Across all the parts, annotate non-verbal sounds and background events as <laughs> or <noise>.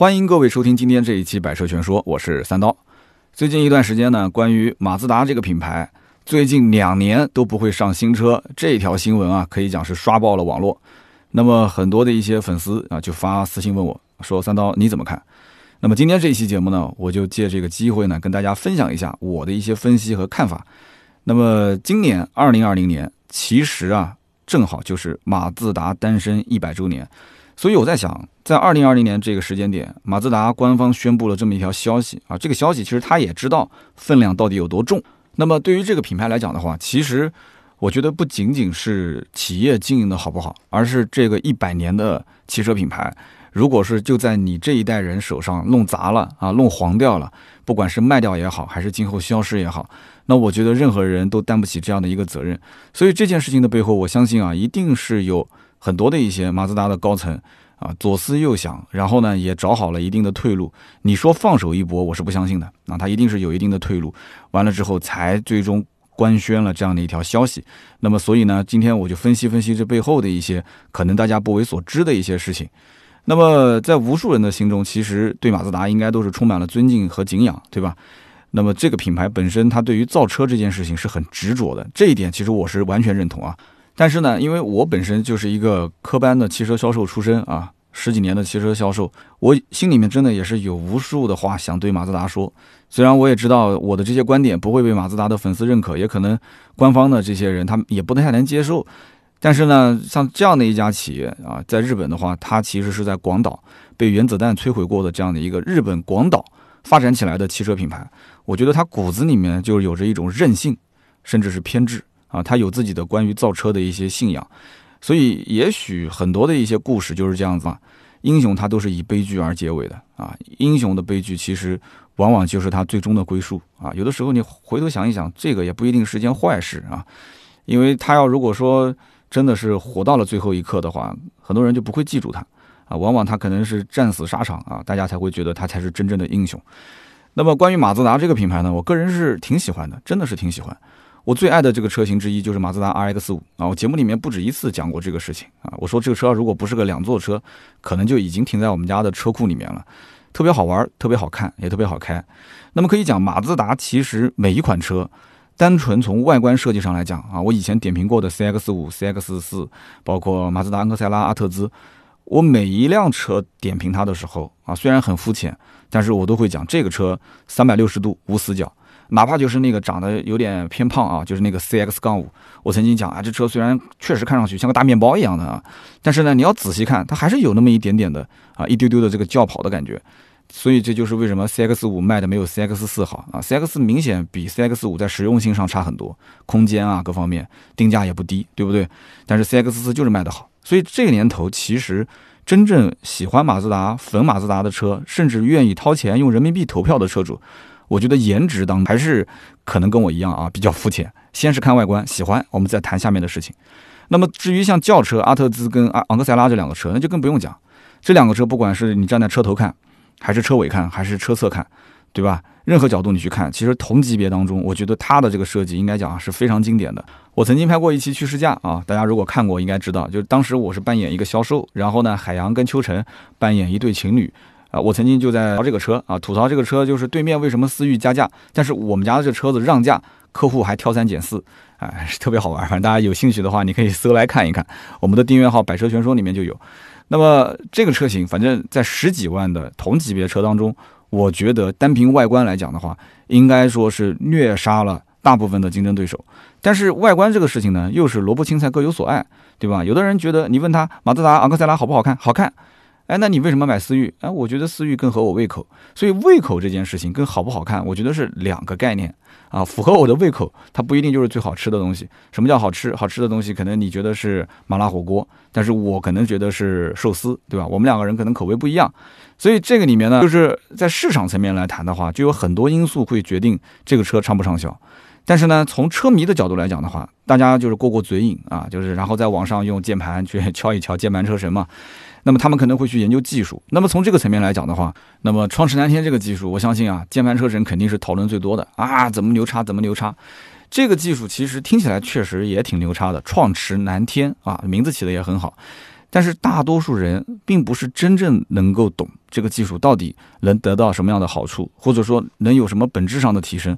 欢迎各位收听今天这一期《百车全说》，我是三刀。最近一段时间呢，关于马自达这个品牌，最近两年都不会上新车这条新闻啊，可以讲是刷爆了网络。那么很多的一些粉丝啊，就发私信问我说：“三刀你怎么看？”那么今天这一期节目呢，我就借这个机会呢，跟大家分享一下我的一些分析和看法。那么今年二零二零年，其实啊，正好就是马自达诞生一百周年，所以我在想，在二零二零年这个时间点，马自达官方宣布了这么一条消息啊，这个消息其实他也知道分量到底有多重。那么对于这个品牌来讲的话，其实我觉得不仅仅是企业经营的好不好，而是这个一百年的汽车品牌。如果是就在你这一代人手上弄砸了啊，弄黄掉了，不管是卖掉也好，还是今后消失也好，那我觉得任何人都担不起这样的一个责任。所以这件事情的背后，我相信啊，一定是有很多的一些马自达的高层啊左思右想，然后呢也找好了一定的退路。你说放手一搏，我是不相信的。那他一定是有一定的退路，完了之后才最终官宣了这样的一条消息。那么所以呢，今天我就分析分析这背后的一些可能大家不为所知的一些事情。那么，在无数人的心中，其实对马自达应该都是充满了尊敬和敬仰，对吧？那么这个品牌本身，它对于造车这件事情是很执着的，这一点其实我是完全认同啊。但是呢，因为我本身就是一个科班的汽车销售出身啊，十几年的汽车销售，我心里面真的也是有无数的话想对马自达说。虽然我也知道我的这些观点不会被马自达的粉丝认可，也可能官方的这些人他们也不太能接受。但是呢，像这样的一家企业啊，在日本的话，它其实是在广岛被原子弹摧毁过的这样的一个日本广岛发展起来的汽车品牌。我觉得它骨子里面就有着一种韧性，甚至是偏执啊，他有自己的关于造车的一些信仰。所以，也许很多的一些故事就是这样子嘛。英雄他都是以悲剧而结尾的啊，英雄的悲剧其实往往就是他最终的归宿啊。有的时候你回头想一想，这个也不一定是件坏事啊，因为他要如果说。真的是活到了最后一刻的话，很多人就不会记住他啊，往往他可能是战死沙场啊，大家才会觉得他才是真正的英雄。那么关于马自达这个品牌呢，我个人是挺喜欢的，真的是挺喜欢。我最爱的这个车型之一就是马自达 RX 五啊，我节目里面不止一次讲过这个事情啊。我说这个车如果不是个两座车，可能就已经停在我们家的车库里面了，特别好玩，特别好看，也特别好开。那么可以讲，马自达其实每一款车。单纯从外观设计上来讲啊，我以前点评过的 CX 五、CX 四，包括马自达昂克赛拉、阿特兹，我每一辆车点评它的时候啊，虽然很肤浅，但是我都会讲这个车三百六十度无死角，哪怕就是那个长得有点偏胖啊，就是那个 CX 杠五，我曾经讲啊，这车虽然确实看上去像个大面包一样的啊，但是呢，你要仔细看，它还是有那么一点点的啊，一丢丢的这个轿跑的感觉。所以这就是为什么 CX 五卖的没有 CX 四好啊？CX 明显比 CX 五在实用性上差很多，空间啊各方面定价也不低，对不对？但是 CX 四就是卖的好。所以这个年头，其实真正喜欢马自达、粉马自达的车，甚至愿意掏钱用人民币投票的车主，我觉得颜值当还是可能跟我一样啊，比较肤浅。先是看外观，喜欢，我们再谈下面的事情。那么至于像轿车阿特兹跟阿昂克赛拉这两个车，那就更不用讲。这两个车，不管是你站在车头看，还是车尾看，还是车侧看，对吧？任何角度你去看，其实同级别当中，我觉得它的这个设计应该讲是非常经典的。我曾经拍过一期去试驾啊，大家如果看过应该知道，就是当时我是扮演一个销售，然后呢，海洋跟秋晨扮演一对情侣啊。我曾经就在聊这个车啊，吐槽这个车就是对面为什么思域加价，但是我们家的这车子让价，客户还挑三拣四，哎，特别好玩。反正大家有兴趣的话，你可以搜来看一看，我们的订阅号“百车全说”里面就有。那么这个车型，反正在十几万的同级别车当中，我觉得单凭外观来讲的话，应该说是虐杀了大部分的竞争对手。但是外观这个事情呢，又是萝卜青菜各有所爱，对吧？有的人觉得你问他马自达昂克赛拉好不好看，好看。哎，那你为什么买思域？哎，我觉得思域更合我胃口。所以胃口这件事情跟好不好看，我觉得是两个概念啊。符合我的胃口，它不一定就是最好吃的东西。什么叫好吃？好吃的东西可能你觉得是麻辣火锅，但是我可能觉得是寿司，对吧？我们两个人可能口味不一样。所以这个里面呢，就是在市场层面来谈的话，就有很多因素会决定这个车畅不畅销。但是呢，从车迷的角度来讲的话，大家就是过过嘴瘾啊，就是然后在网上用键盘去 <laughs> 敲一敲键盘车神嘛。那么他们可能会去研究技术。那么从这个层面来讲的话，那么创驰蓝天这个技术，我相信啊，键盘车神肯定是讨论最多的啊，怎么牛叉，怎么牛叉。这个技术其实听起来确实也挺牛叉的，创驰蓝天啊，名字起的也很好。但是大多数人并不是真正能够懂这个技术到底能得到什么样的好处，或者说能有什么本质上的提升。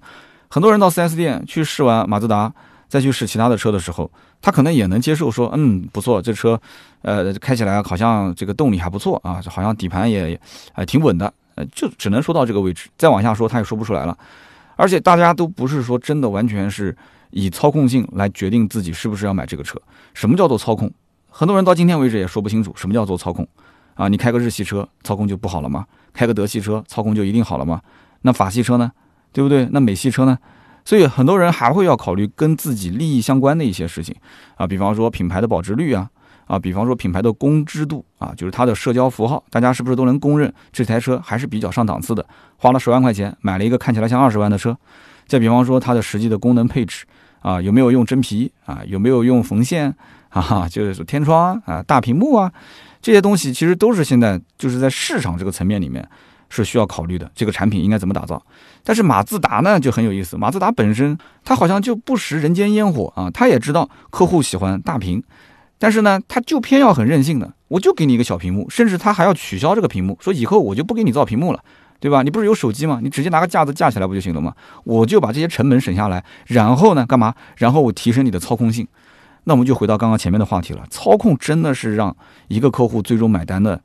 很多人到 4S 店去试完马自达，再去试其他的车的时候，他可能也能接受说，嗯，不错，这车，呃，开起来好像这个动力还不错啊，好像底盘也，呃，挺稳的，呃，就只能说到这个位置，再往下说他也说不出来了。而且大家都不是说真的完全是以操控性来决定自己是不是要买这个车。什么叫做操控？很多人到今天为止也说不清楚什么叫做操控啊！你开个日系车操控就不好了吗？开个德系车操控就一定好了吗？那法系车呢？对不对？那美系车呢？所以很多人还会要考虑跟自己利益相关的一些事情啊，比方说品牌的保值率啊，啊，比方说品牌的公知度啊，就是它的社交符号，大家是不是都能公认这台车还是比较上档次的？花了十万块钱买了一个看起来像二十万的车，再比方说它的实际的功能配置啊，有没有用真皮啊？有没有用缝线？啊，就是天窗啊，大屏幕啊，这些东西其实都是现在就是在市场这个层面里面是需要考虑的。这个产品应该怎么打造？但是马自达呢就很有意思，马自达本身它好像就不食人间烟火啊，它也知道客户喜欢大屏，但是呢，它就偏要很任性的，我就给你一个小屏幕，甚至它还要取消这个屏幕，说以后我就不给你造屏幕了，对吧？你不是有手机吗？你直接拿个架子架起来不就行了吗？我就把这些成本省下来，然后呢，干嘛？然后我提升你的操控性。那我们就回到刚刚前面的话题了，操控真的是让一个客户最终买单的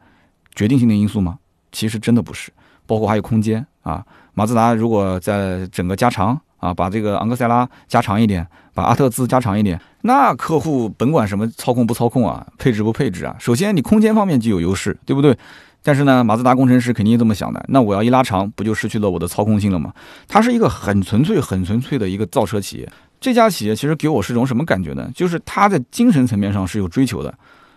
决定性的因素吗？其实真的不是，包括还有空间啊。马自达如果在整个加长啊，把这个昂克赛拉加长一点，把阿特兹加长一点，那客户甭管什么操控不操控啊，配置不配置啊，首先你空间方面就有优势，对不对？但是呢，马自达工程师肯定这么想的，那我要一拉长，不就失去了我的操控性了吗？它是一个很纯粹、很纯粹的一个造车企业。这家企业其实给我是种什么感觉呢？就是它在精神层面上是有追求的，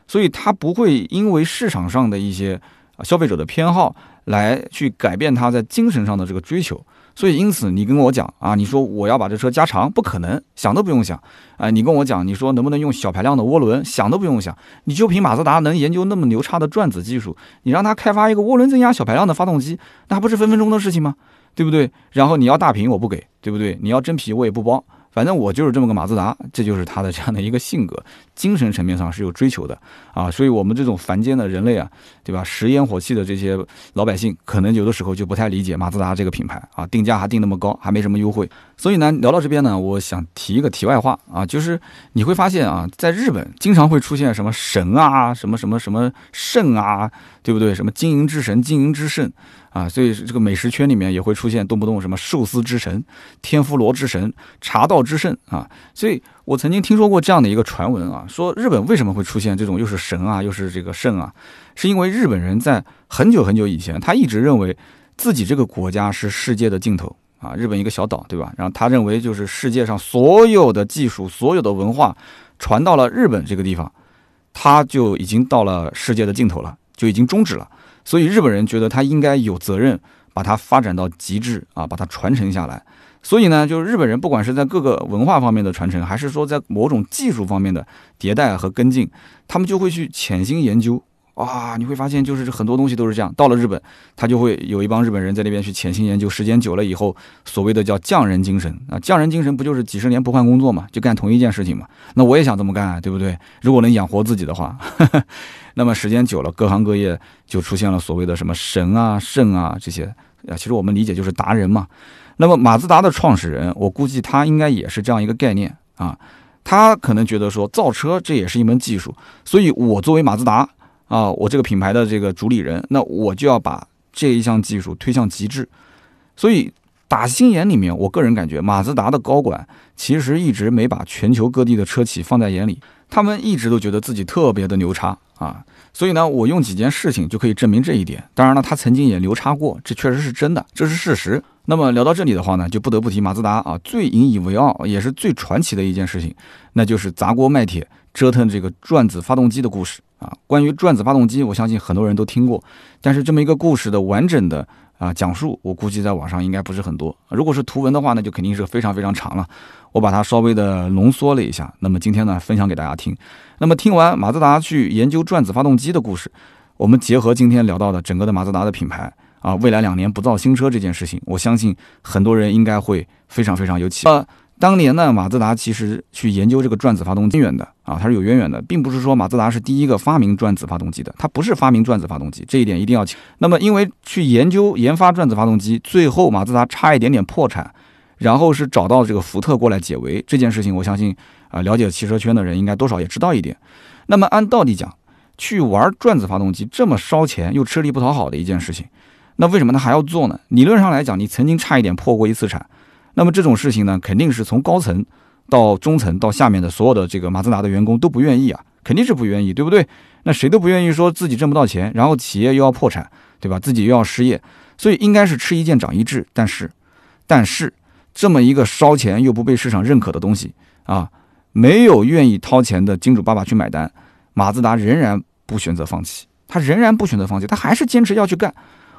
所以它不会因为市场上的一些消费者的偏好来去改变它在精神上的这个追求。所以因此，你跟我讲啊，你说我要把这车加长，不可能，想都不用想啊！你跟我讲，你说能不能用小排量的涡轮，想都不用想。你就凭马自达能研究那么牛叉的转子技术，你让他开发一个涡轮增压小排量的发动机，那不是分分钟的事情吗？对不对？然后你要大屏，我不给，对不对？你要真皮，我也不包。反正我就是这么个马自达，这就是他的这样的一个性格，精神层面上是有追求的啊，所以我们这种凡间的人类啊，对吧？食烟火气的这些老百姓，可能有的时候就不太理解马自达这个品牌啊，定价还定那么高，还没什么优惠。所以呢，聊到这边呢，我想提一个题外话啊，就是你会发现啊，在日本经常会出现什么神啊，什么什么什么圣啊，对不对？什么经营之神、经营之圣。啊，所以这个美食圈里面也会出现动不动什么寿司之神、天妇罗之神、茶道之圣啊。所以我曾经听说过这样的一个传闻啊，说日本为什么会出现这种又是神啊又是这个圣啊，是因为日本人在很久很久以前，他一直认为自己这个国家是世界的尽头啊。日本一个小岛，对吧？然后他认为就是世界上所有的技术、所有的文化传到了日本这个地方，他就已经到了世界的尽头了，就已经终止了。所以日本人觉得他应该有责任把它发展到极致啊，把它传承下来。所以呢，就是日本人不管是在各个文化方面的传承，还是说在某种技术方面的迭代和跟进，他们就会去潜心研究。哇，你会发现，就是很多东西都是这样。到了日本，他就会有一帮日本人在那边去潜心研究。时间久了以后，所谓的叫匠人精神啊，匠人精神不就是几十年不换工作嘛，就干同一件事情嘛？那我也想这么干，对不对？如果能养活自己的话，那么时间久了，各行各业就出现了所谓的什么神啊、圣啊这些啊。其实我们理解就是达人嘛。那么马自达的创始人，我估计他应该也是这样一个概念啊。他可能觉得说，造车这也是一门技术，所以我作为马自达。啊，我这个品牌的这个主理人，那我就要把这一项技术推向极致。所以打心眼里面，我个人感觉，马自达的高管其实一直没把全球各地的车企放在眼里，他们一直都觉得自己特别的牛叉啊。所以呢，我用几件事情就可以证明这一点。当然了，他曾经也牛叉过，这确实是真的，这是事实。那么聊到这里的话呢，就不得不提马自达啊，最引以为傲也是最传奇的一件事情，那就是砸锅卖铁折腾这个转子发动机的故事。啊，关于转子发动机，我相信很多人都听过，但是这么一个故事的完整的啊讲述，我估计在网上应该不是很多。如果是图文的话，那就肯定是非常非常长了。我把它稍微的浓缩了一下，那么今天呢，分享给大家听。那么听完马自达去研究转子发动机的故事，我们结合今天聊到的整个的马自达的品牌啊，未来两年不造新车这件事情，我相信很多人应该会非常非常有启发。当年呢，马自达其实去研究这个转子发动机源的啊，它是有渊源的，并不是说马自达是第一个发明转子发动机的，它不是发明转子发动机，这一点一定要。那么，因为去研究研发转子发动机，最后马自达差一点点破产，然后是找到这个福特过来解围这件事情，我相信啊，了解汽车圈的人应该多少也知道一点。那么按道理讲，去玩转子发动机这么烧钱又吃力不讨好的一件事情，那为什么他还要做呢？理论上来讲，你曾经差一点破过一次产，那么这种事情呢，肯定是从高层。到中层到下面的所有的这个马自达的员工都不愿意啊，肯定是不愿意，对不对？那谁都不愿意说自己挣不到钱，然后企业又要破产，对吧？自己又要失业，所以应该是吃一堑长一智。但是，但是这么一个烧钱又不被市场认可的东西啊，没有愿意掏钱的金主爸爸去买单，马自达仍然不选择放弃，他仍然不选择放弃，他还是坚持要去干。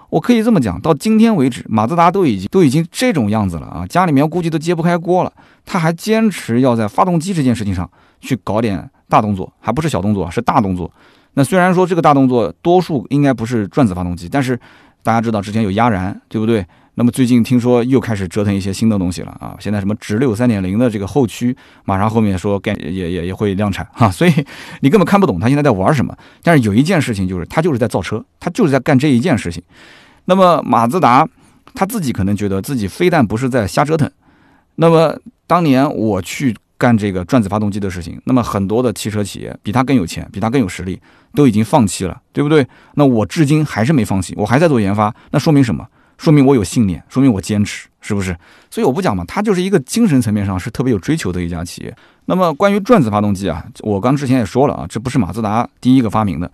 我可以这么讲，到今天为止，马自达都已经都已经这种样子了啊，家里面估计都揭不开锅了。他还坚持要在发动机这件事情上去搞点大动作，还不是小动作，是大动作。那虽然说这个大动作多数应该不是转子发动机，但是大家知道之前有压燃，对不对？那么最近听说又开始折腾一些新的东西了啊！现在什么直六三点零的这个后驱，马上后面说该也也也会量产哈，所以你根本看不懂他现在在玩什么。但是有一件事情就是，他就是在造车，他就是在干这一件事情。那么马自达他自己可能觉得自己非但不是在瞎折腾，那么当年我去干这个转子发动机的事情，那么很多的汽车企业比他更有钱，比他更有实力，都已经放弃了，对不对？那我至今还是没放弃，我还在做研发，那说明什么？说明我有信念，说明我坚持，是不是？所以我不讲嘛，它就是一个精神层面上是特别有追求的一家企业。那么关于转子发动机啊，我刚之前也说了啊，这不是马自达第一个发明的。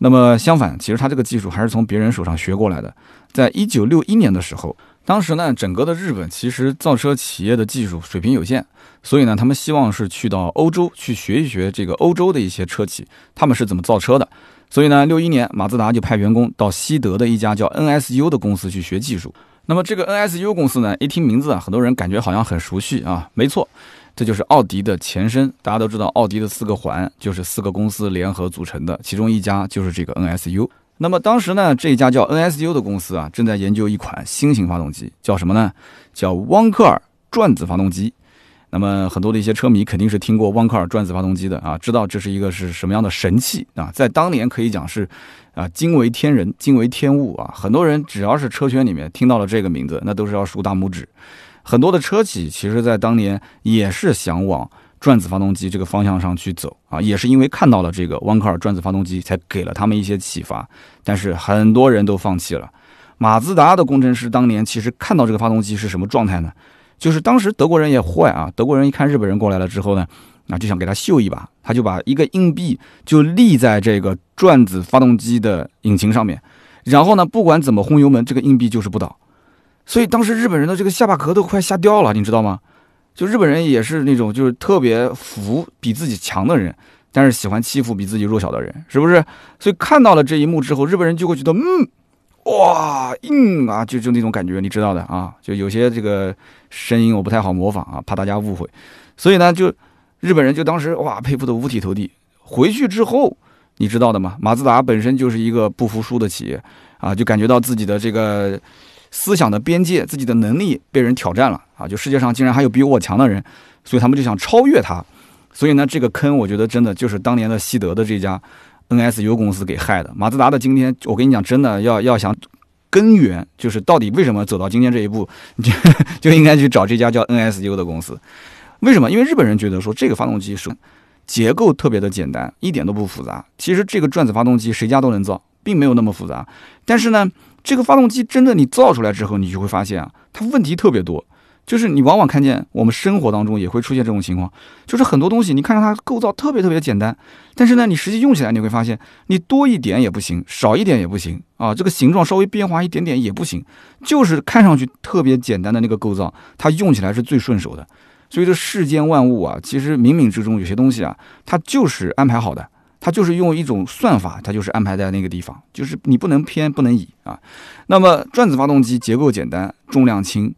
那么相反，其实他这个技术还是从别人手上学过来的。在一九六一年的时候，当时呢，整个的日本其实造车企业的技术水平有限，所以呢，他们希望是去到欧洲去学一学这个欧洲的一些车企，他们是怎么造车的。所以呢，六一年马自达就派员工到西德的一家叫 NSU 的公司去学技术。那么这个 NSU 公司呢，一听名字啊，很多人感觉好像很熟悉啊，没错。这就是奥迪的前身，大家都知道，奥迪的四个环就是四个公司联合组成的，其中一家就是这个 NSU。那么当时呢，这一家叫 NSU 的公司啊，正在研究一款新型发动机，叫什么呢？叫汪克尔转子发动机。那么很多的一些车迷肯定是听过汪克尔转子发动机的啊，知道这是一个是什么样的神器啊，在当年可以讲是啊惊为天人、惊为天物啊。很多人只要是车圈里面听到了这个名字，那都是要竖大拇指。很多的车企其实，在当年也是想往转子发动机这个方向上去走啊，也是因为看到了这个汪克尔转子发动机，才给了他们一些启发。但是很多人都放弃了。马自达的工程师当年其实看到这个发动机是什么状态呢？就是当时德国人也坏啊，德国人一看日本人过来了之后呢，那就想给他秀一把，他就把一个硬币就立在这个转子发动机的引擎上面，然后呢，不管怎么轰油门，这个硬币就是不倒。所以当时日本人的这个下巴壳都快吓掉了，你知道吗？就日本人也是那种就是特别服比自己强的人，但是喜欢欺负比自己弱小的人，是不是？所以看到了这一幕之后，日本人就会觉得，嗯，哇，硬啊，就就那种感觉，你知道的啊。就有些这个声音我不太好模仿啊，怕大家误会。所以呢，就日本人就当时哇佩服的五体投地。回去之后，你知道的吗？马自达本身就是一个不服输的企业啊，就感觉到自己的这个。思想的边界，自己的能力被人挑战了啊！就世界上竟然还有比我强的人，所以他们就想超越他。所以呢，这个坑我觉得真的就是当年的西德的这家 NSU 公司给害的。马自达的今天，我跟你讲，真的要要想根源，就是到底为什么走到今天这一步，<laughs> 就就应该去找这家叫 NSU 的公司。为什么？因为日本人觉得说这个发动机是结构特别的简单，一点都不复杂。其实这个转子发动机谁家都能造，并没有那么复杂。但是呢。这个发动机真的你造出来之后，你就会发现啊，它问题特别多。就是你往往看见我们生活当中也会出现这种情况，就是很多东西你看着它构造特别特别简单，但是呢，你实际用起来你会发现，你多一点也不行，少一点也不行啊，这个形状稍微变化一点点也不行，就是看上去特别简单的那个构造，它用起来是最顺手的。所以这世间万物啊，其实冥冥之中有些东西啊，它就是安排好的。它就是用一种算法，它就是安排在那个地方，就是你不能偏，不能倚啊。那么转子发动机结构简单，重量轻，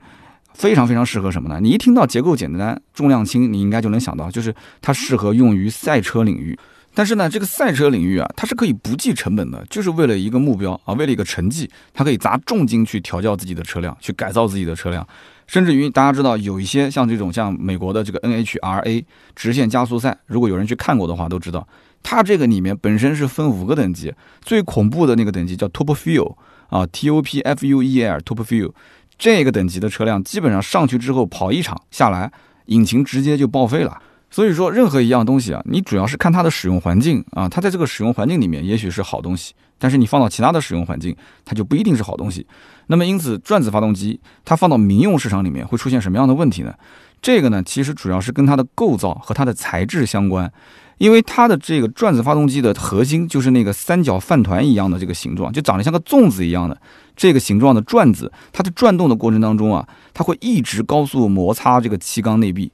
非常非常适合什么呢？你一听到结构简单、重量轻，你应该就能想到，就是它适合用于赛车领域。但是呢，这个赛车领域啊，它是可以不计成本的，就是为了一个目标啊，为了一个成绩，它可以砸重金去调教自己的车辆，去改造自己的车辆。甚至于大家知道，有一些像这种像美国的这个 NHRA 直线加速赛，如果有人去看过的话，都知道它这个里面本身是分五个等级，最恐怖的那个等级叫 Top Fuel 啊，T O P F U E L Top Fuel，这个等级的车辆基本上上去之后跑一场下来，引擎直接就报废了。所以说，任何一样东西啊，你主要是看它的使用环境啊，它在这个使用环境里面也许是好东西，但是你放到其他的使用环境，它就不一定是好东西。那么，因此转子发动机它放到民用市场里面会出现什么样的问题呢？这个呢，其实主要是跟它的构造和它的材质相关，因为它的这个转子发动机的核心就是那个三角饭团一样的这个形状，就长得像个粽子一样的这个形状的转子，它在转动的过程当中啊，它会一直高速摩擦这个气缸内壁。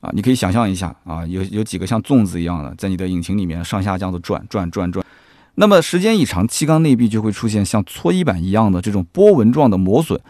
啊，你可以想象一下啊，有有几个像粽子一样的在你的引擎里面上下这样子转转转转，那么时间一长，气缸内壁就会出现像搓衣板一样的这种波纹状的磨损，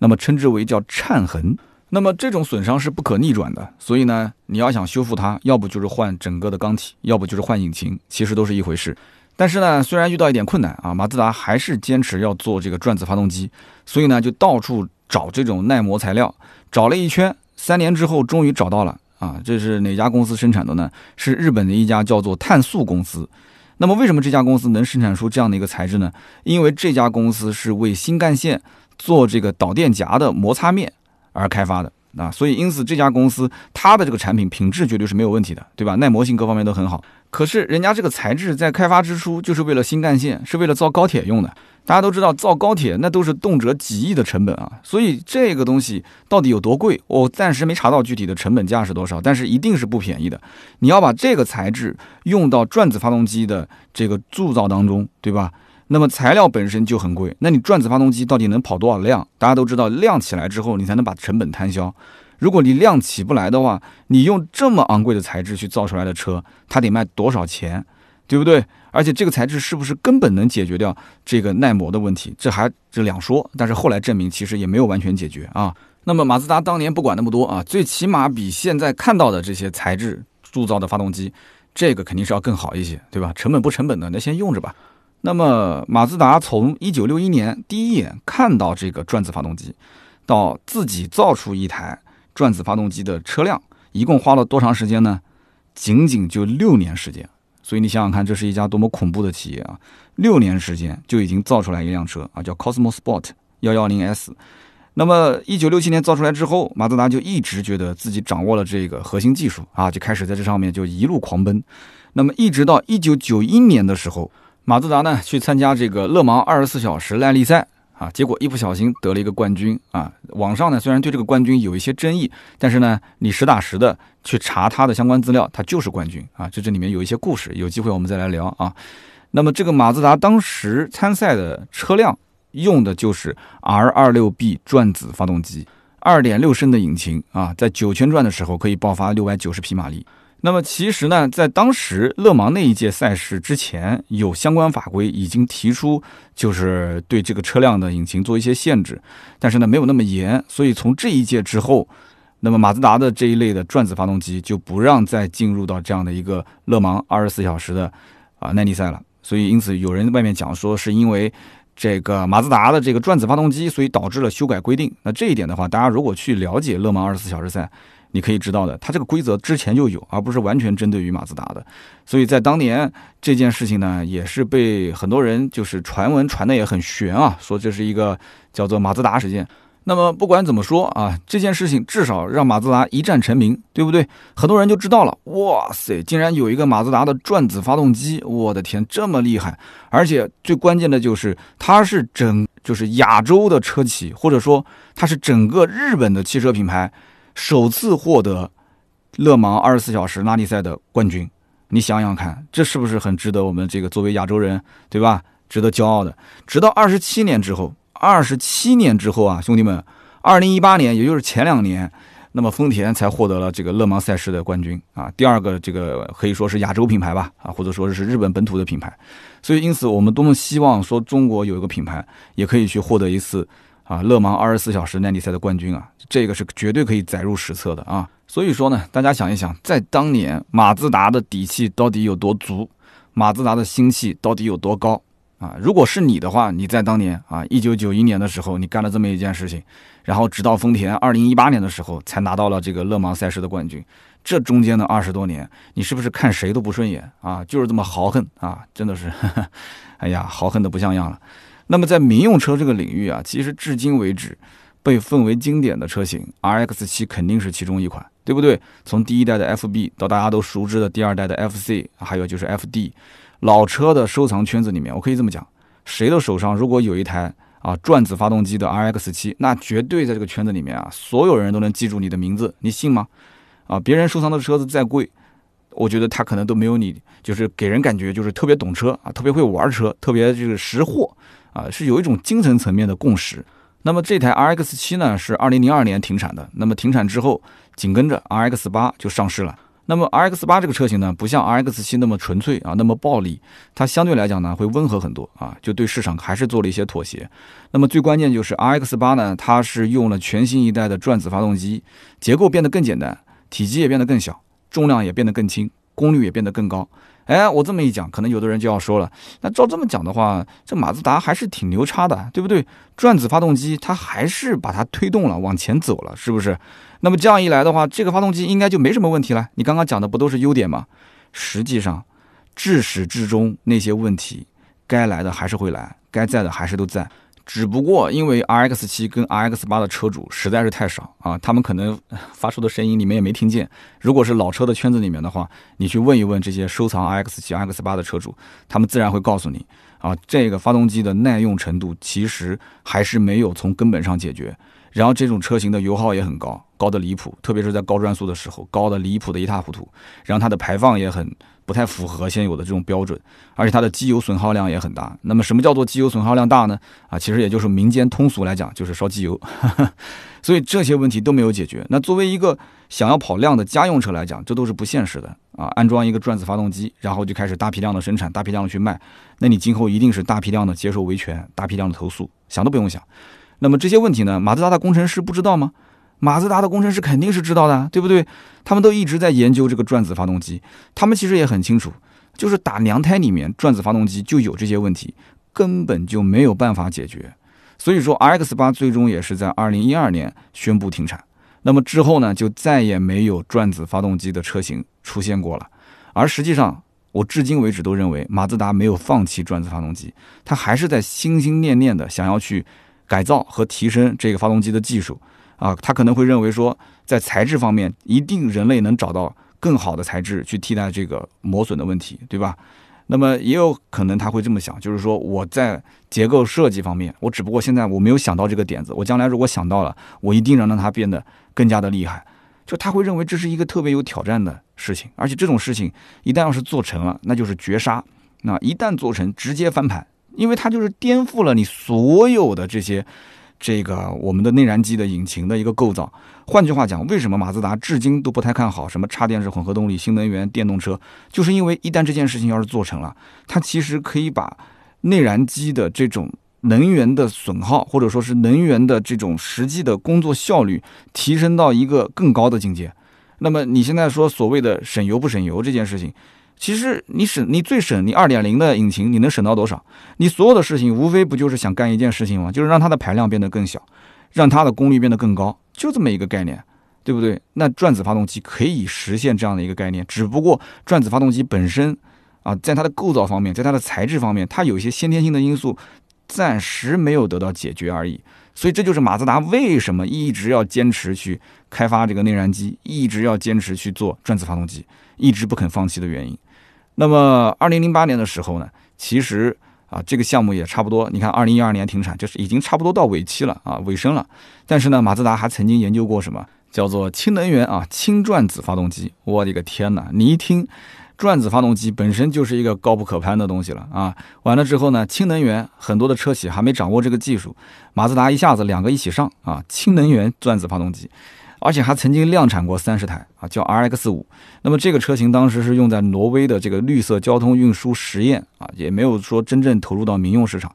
那么称之为叫颤痕。那么这种损伤是不可逆转的，所以呢，你要想修复它，要不就是换整个的缸体，要不就是换引擎，其实都是一回事。但是呢，虽然遇到一点困难啊，马自达还是坚持要做这个转子发动机，所以呢，就到处找这种耐磨材料，找了一圈，三年之后终于找到了。啊，这是哪家公司生产的呢？是日本的一家叫做碳素公司。那么为什么这家公司能生产出这样的一个材质呢？因为这家公司是为新干线做这个导电夹的摩擦面而开发的啊，所以因此这家公司它的这个产品品质绝对是没有问题的，对吧？耐磨性各方面都很好。可是人家这个材质在开发之初就是为了新干线，是为了造高铁用的。大家都知道造高铁那都是动辄几亿的成本啊，所以这个东西到底有多贵，我暂时没查到具体的成本价是多少，但是一定是不便宜的。你要把这个材质用到转子发动机的这个铸造当中，对吧？那么材料本身就很贵，那你转子发动机到底能跑多少量？大家都知道，量起来之后你才能把成本摊销。如果你量起不来的话，你用这么昂贵的材质去造出来的车，它得卖多少钱？对不对？而且这个材质是不是根本能解决掉这个耐磨的问题？这还这两说。但是后来证明，其实也没有完全解决啊。那么马自达当年不管那么多啊，最起码比现在看到的这些材质铸造的发动机，这个肯定是要更好一些，对吧？成本不成本的，那先用着吧。那么马自达从一九六一年第一眼看到这个转子发动机，到自己造出一台转子发动机的车辆，一共花了多长时间呢？仅仅就六年时间。所以你想想看，这是一家多么恐怖的企业啊！六年时间就已经造出来一辆车啊，叫 Cosmo Sport 幺幺零 S。那么一九六七年造出来之后，马自达就一直觉得自己掌握了这个核心技术啊，就开始在这上面就一路狂奔。那么一直到一九九一年的时候，马自达呢去参加这个勒芒二十四小时耐力赛。啊，结果一不小心得了一个冠军啊！网上呢虽然对这个冠军有一些争议，但是呢，你实打实的去查他的相关资料，他就是冠军啊！这这里面有一些故事，有机会我们再来聊啊。那么这个马自达当时参赛的车辆用的就是 R 二六 B 转子发动机，二点六升的引擎啊，在九圈转的时候可以爆发六百九十匹马力。那么其实呢，在当时勒芒那一届赛事之前，有相关法规已经提出，就是对这个车辆的引擎做一些限制，但是呢，没有那么严。所以从这一届之后，那么马自达的这一类的转子发动机就不让再进入到这样的一个勒芒二十四小时的啊耐力赛了。所以因此有人外面讲说，是因为这个马自达的这个转子发动机，所以导致了修改规定。那这一点的话，大家如果去了解勒芒二十四小时赛。你可以知道的，它这个规则之前就有，而不是完全针对于马自达的。所以在当年这件事情呢，也是被很多人就是传闻传的也很悬啊，说这是一个叫做马自达事件。那么不管怎么说啊，这件事情至少让马自达一战成名，对不对？很多人就知道了，哇塞，竟然有一个马自达的转子发动机，我的天，这么厉害！而且最关键的就是它是整就是亚洲的车企，或者说它是整个日本的汽车品牌。首次获得勒芒二十四小时拉力赛的冠军，你想想看，这是不是很值得我们这个作为亚洲人，对吧？值得骄傲的。直到二十七年之后，二十七年之后啊，兄弟们，二零一八年，也就是前两年，那么丰田才获得了这个勒芒赛事的冠军啊，第二个这个可以说是亚洲品牌吧，啊，或者说是日本本土的品牌。所以，因此我们多么希望说中国有一个品牌也可以去获得一次。啊，勒芒二十四小时耐力赛的冠军啊，这个是绝对可以载入史册的啊。所以说呢，大家想一想，在当年马自达的底气到底有多足？马自达的心气到底有多高啊？如果是你的话，你在当年啊，一九九一年的时候，你干了这么一件事情，然后直到丰田二零一八年的时候才拿到了这个勒芒赛事的冠军，这中间的二十多年，你是不是看谁都不顺眼啊？就是这么豪横啊，真的是，<laughs> 哎呀，豪横的不像样了。那么在民用车这个领域啊，其实至今为止。被奉为经典的车型，RX 七肯定是其中一款，对不对？从第一代的 FB 到大家都熟知的第二代的 FC，还有就是 FD，老车的收藏圈子里面，我可以这么讲，谁的手上如果有一台啊转子发动机的 RX 七，那绝对在这个圈子里面啊，所有人都能记住你的名字，你信吗？啊，别人收藏的车子再贵，我觉得他可能都没有你，就是给人感觉就是特别懂车啊，特别会玩车，特别就是识货啊，是有一种精神层面的共识。那么这台 RX 七呢是二零零二年停产的，那么停产之后紧跟着 RX 八就上市了。那么 RX 八这个车型呢不像 RX 七那么纯粹啊，那么暴力，它相对来讲呢会温和很多啊，就对市场还是做了一些妥协。那么最关键就是 RX 八呢，它是用了全新一代的转子发动机，结构变得更简单，体积也变得更小，重量也变得更轻，功率也变得更高。哎，我这么一讲，可能有的人就要说了，那照这么讲的话，这马自达还是挺牛叉的，对不对？转子发动机它还是把它推动了，往前走了，是不是？那么这样一来的话，这个发动机应该就没什么问题了。你刚刚讲的不都是优点吗？实际上，至始至终那些问题，该来的还是会来，该在的还是都在。只不过因为 RX 七跟 RX 八的车主实在是太少啊，他们可能 <laughs> 发出的声音你们也没听见。如果是老车的圈子里面的话，你去问一问这些收藏 RX 七、RX 八的车主，他们自然会告诉你啊，这个发动机的耐用程度其实还是没有从根本上解决。然后这种车型的油耗也很高，高的离谱，特别是在高转速的时候，高的离谱的一塌糊涂。然后它的排放也很。不太符合现有的这种标准，而且它的机油损耗量也很大。那么什么叫做机油损耗量大呢？啊，其实也就是民间通俗来讲，就是烧机油。<laughs> 所以这些问题都没有解决。那作为一个想要跑量的家用车来讲，这都是不现实的啊！安装一个转子发动机，然后就开始大批量的生产，大批量的去卖，那你今后一定是大批量的接受维权，大批量的投诉，想都不用想。那么这些问题呢？马自达的工程师不知道吗？马自达的工程师肯定是知道的，对不对？他们都一直在研究这个转子发动机，他们其实也很清楚，就是打娘胎里面转子发动机就有这些问题，根本就没有办法解决。所以说，RX 八最终也是在二零一二年宣布停产。那么之后呢，就再也没有转子发动机的车型出现过了。而实际上，我至今为止都认为马自达没有放弃转子发动机，他还是在心心念念的想要去改造和提升这个发动机的技术。啊，他可能会认为说，在材质方面，一定人类能找到更好的材质去替代这个磨损的问题，对吧？那么也有可能他会这么想，就是说我在结构设计方面，我只不过现在我没有想到这个点子，我将来如果想到了，我一定能让它变得更加的厉害。就他会认为这是一个特别有挑战的事情，而且这种事情一旦要是做成了，那就是绝杀。那一旦做成，直接翻盘，因为它就是颠覆了你所有的这些。这个我们的内燃机的引擎的一个构造，换句话讲，为什么马自达至今都不太看好什么插电式混合动力、新能源电动车？就是因为一旦这件事情要是做成了，它其实可以把内燃机的这种能源的损耗，或者说是能源的这种实际的工作效率提升到一个更高的境界。那么你现在说所谓的省油不省油这件事情？其实你省你最省你二点零的引擎你能省到多少？你所有的事情无非不就是想干一件事情吗？就是让它的排量变得更小，让它的功率变得更高，就这么一个概念，对不对？那转子发动机可以实现这样的一个概念，只不过转子发动机本身啊，在它的构造方面，在它的材质方面，它有一些先天性的因素，暂时没有得到解决而已。所以这就是马自达为什么一直要坚持去开发这个内燃机，一直要坚持去做转子发动机。一直不肯放弃的原因。那么，二零零八年的时候呢，其实啊，这个项目也差不多。你看，二零一二年停产，就是已经差不多到尾期了啊，尾声了。但是呢，马自达还曾经研究过什么叫做氢能源啊，氢转子发动机。我的个天哪！你一听，转子发动机本身就是一个高不可攀的东西了啊。完了之后呢，氢能源很多的车企还没掌握这个技术，马自达一下子两个一起上啊，氢能源转子发动机。而且还曾经量产过三十台啊，叫 RX 五。那么这个车型当时是用在挪威的这个绿色交通运输实验啊，也没有说真正投入到民用市场。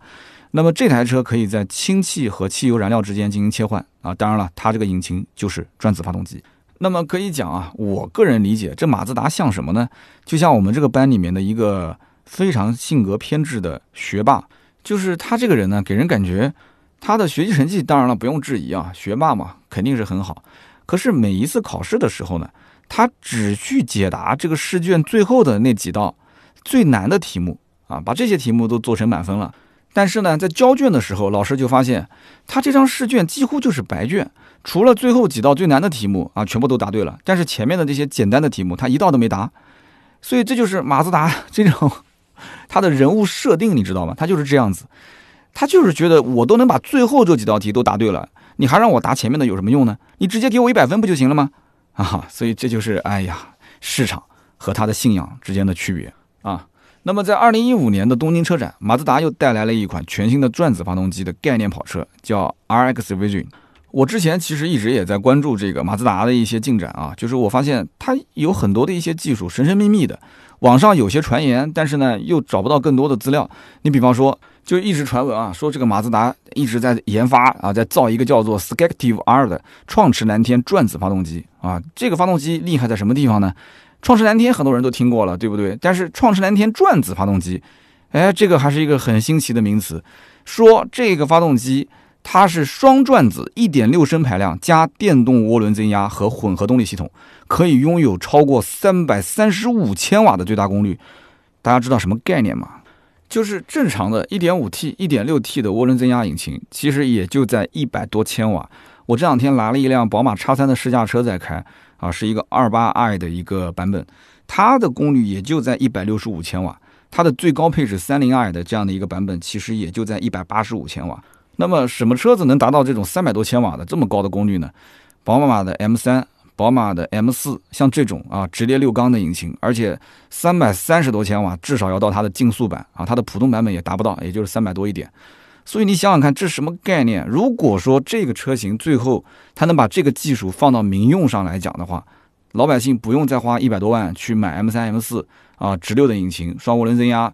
那么这台车可以在氢气和汽油燃料之间进行切换啊。当然了，它这个引擎就是转子发动机。那么可以讲啊，我个人理解，这马自达像什么呢？就像我们这个班里面的一个非常性格偏执的学霸。就是他这个人呢，给人感觉他的学习成绩当然了不用质疑啊，学霸嘛肯定是很好。可是每一次考试的时候呢，他只去解答这个试卷最后的那几道最难的题目啊，把这些题目都做成满分了。但是呢，在交卷的时候，老师就发现他这张试卷几乎就是白卷，除了最后几道最难的题目啊，全部都答对了。但是前面的这些简单的题目，他一道都没答。所以这就是马自达这种他的人物设定，你知道吗？他就是这样子，他就是觉得我都能把最后这几道题都答对了。你还让我答前面的有什么用呢？你直接给我一百分不就行了吗？啊，所以这就是哎呀，市场和他的信仰之间的区别啊。那么在二零一五年的东京车展，马自达又带来了一款全新的转子发动机的概念跑车，叫 RX Vision。我之前其实一直也在关注这个马自达的一些进展啊，就是我发现它有很多的一些技术神神秘秘的，网上有些传言，但是呢又找不到更多的资料。你比方说。就一直传闻啊，说这个马自达一直在研发啊，在造一个叫做 Skective R 的创驰蓝天转子发动机啊。这个发动机厉害在什么地方呢？创驰蓝天很多人都听过了，对不对？但是创驰蓝天转子发动机，哎，这个还是一个很新奇的名词。说这个发动机它是双转子，一点六升排量加电动涡轮增压和混合动力系统，可以拥有超过三百三十五千瓦的最大功率。大家知道什么概念吗？就是正常的 1.5T、1.6T 的涡轮增压引擎，其实也就在一百多千瓦。我这两天拿了一辆宝马 X3 的试驾车在开，啊，是一个 28i 的一个版本，它的功率也就在一百六十五千瓦。它的最高配置 30i 的这样的一个版本，其实也就在一百八十五千瓦。那么什么车子能达到这种三百多千瓦的这么高的功率呢？宝马的 M3。宝马的 M 四像这种啊，直列六缸的引擎，而且三百三十多千瓦，至少要到它的竞速版啊，它的普通版本也达不到，也就是三百多一点。所以你想想看，这什么概念？如果说这个车型最后它能把这个技术放到民用上来讲的话，老百姓不用再花一百多万去买 M 三、M 四啊，直六的引擎，双涡轮增压，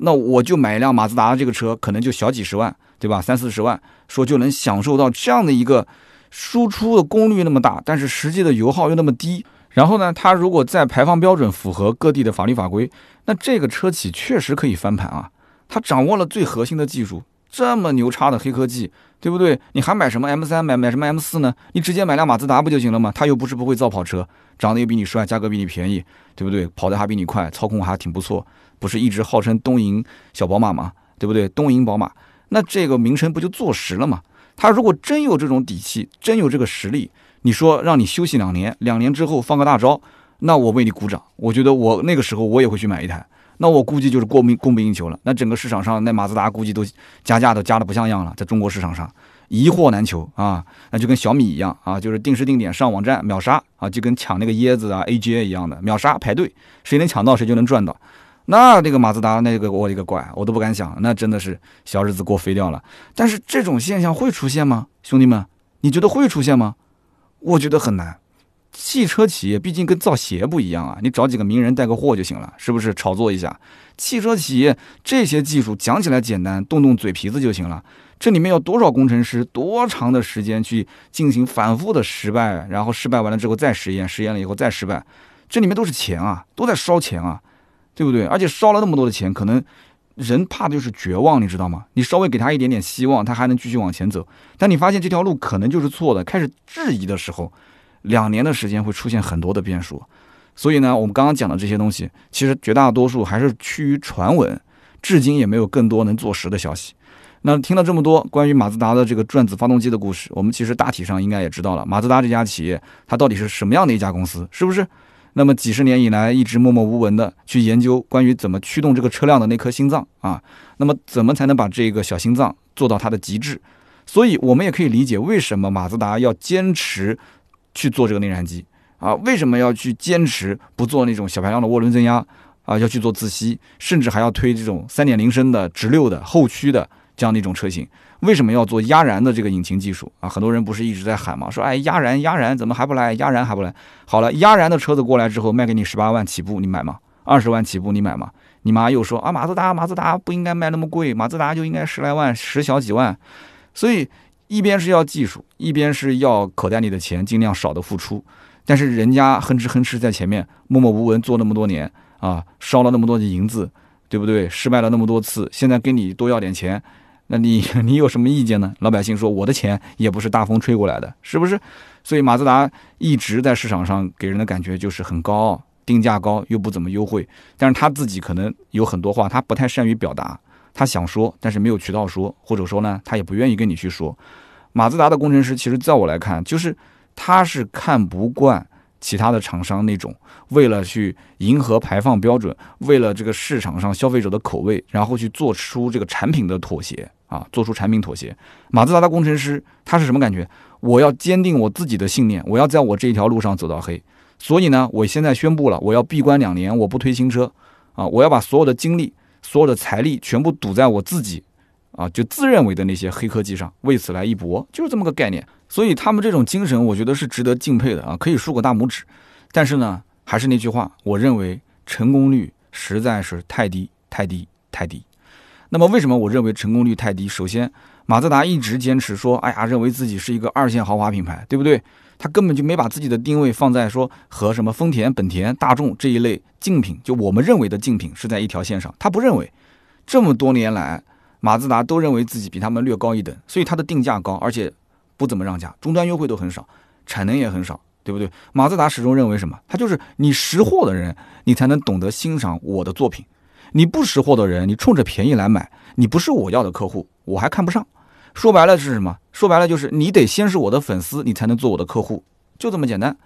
那我就买一辆马自达的这个车，可能就小几十万，对吧？三四十万，说就能享受到这样的一个。输出的功率那么大，但是实际的油耗又那么低，然后呢，它如果在排放标准符合各地的法律法规，那这个车企确实可以翻盘啊！它掌握了最核心的技术，这么牛叉的黑科技，对不对？你还买什么 M 三，买买什么 M 四呢？你直接买辆马自达不就行了吗？它又不是不会造跑车，长得又比你帅，价格比你便宜，对不对？跑得还比你快，操控还挺不错，不是一直号称东营小宝马吗？对不对？东营宝马，那这个名称不就坐实了吗？他如果真有这种底气，真有这个实力，你说让你休息两年，两年之后放个大招，那我为你鼓掌。我觉得我那个时候我也会去买一台，那我估计就是供不供不应求了。那整个市场上，那马自达估计都加价都加的不像样了，在中国市场上一货难求啊，那就跟小米一样啊，就是定时定点上网站秒杀啊，就跟抢那个椰子啊 AGA 一样的秒杀排队，谁能抢到谁就能赚到。那那个马自达那个我的个乖，我都不敢想，那真的是小日子过飞掉了。但是这种现象会出现吗，兄弟们？你觉得会出现吗？我觉得很难。汽车企业毕竟跟造鞋不一样啊，你找几个名人带个货就行了，是不是？炒作一下。汽车企业这些技术讲起来简单，动动嘴皮子就行了。这里面要多少工程师，多长的时间去进行反复的失败，然后失败完了之后再实验，实验了以后再失败，这里面都是钱啊，都在烧钱啊。对不对？而且烧了那么多的钱，可能人怕的就是绝望，你知道吗？你稍微给他一点点希望，他还能继续往前走。但你发现这条路可能就是错的，开始质疑的时候，两年的时间会出现很多的变数。所以呢，我们刚刚讲的这些东西，其实绝大多数还是趋于传闻，至今也没有更多能坐实的消息。那听了这么多关于马自达的这个转子发动机的故事，我们其实大体上应该也知道了，马自达这家企业它到底是什么样的一家公司，是不是？那么几十年以来，一直默默无闻的去研究关于怎么驱动这个车辆的那颗心脏啊，那么怎么才能把这个小心脏做到它的极致？所以我们也可以理解为什么马自达要坚持去做这个内燃机啊，为什么要去坚持不做那种小排量的涡轮增压啊，要去做自吸，甚至还要推这种三点零升的直六的后驱的这样的一种车型。为什么要做压燃的这个引擎技术啊？很多人不是一直在喊吗？说哎，压燃，压燃，怎么还不来？压燃还不来？好了，压燃的车子过来之后，卖给你十八万起步，你买吗？二十万起步，你买吗？你妈又说啊，马自达，马自达不应该卖那么贵，马自达就应该十来万，十小几万。所以一边是要技术，一边是要口袋里的钱尽量少的付出。但是人家哼哧哼哧在前面默默无闻做那么多年啊，烧了那么多的银子，对不对？失败了那么多次，现在跟你多要点钱，那你 <laughs> 你有什么意见呢？老百姓说我的钱也不是大风吹过来的，是不是？所以马自达一直在市场上给人的感觉就是很高傲，定价高又不怎么优惠。但是他自己可能有很多话他不太善于表达，他想说但是没有渠道说，或者说呢他也不愿意跟你去说。马自达的工程师其实在我来看，就是他是看不惯其他的厂商那种为了去迎合排放标准，为了这个市场上消费者的口味，然后去做出这个产品的妥协啊，做出产品妥协。马自达的工程师他是什么感觉？我要坚定我自己的信念，我要在我这一条路上走到黑。所以呢，我现在宣布了，我要闭关两年，我不推新车，啊，我要把所有的精力、所有的财力全部赌在我自己，啊，就自认为的那些黑科技上，为此来一搏，就是这么个概念。所以他们这种精神，我觉得是值得敬佩的啊，可以竖个大拇指。但是呢，还是那句话，我认为成功率实在是太低、太低、太低。那么为什么我认为成功率太低？首先，马自达一直坚持说，哎呀，认为自己是一个二线豪华品牌，对不对？他根本就没把自己的定位放在说和什么丰田、本田、大众这一类竞品，就我们认为的竞品是在一条线上。他不认为，这么多年来，马自达都认为自己比他们略高一等，所以它的定价高，而且不怎么让价，终端优惠都很少，产能也很少，对不对？马自达始终认为什么？他就是你识货的人，你才能懂得欣赏我的作品。你不识货的人，你冲着便宜来买，你不是我要的客户，我还看不上。说白了是什么？说白了就是你得先是我的粉丝，你才能做我的客户，就这么简单。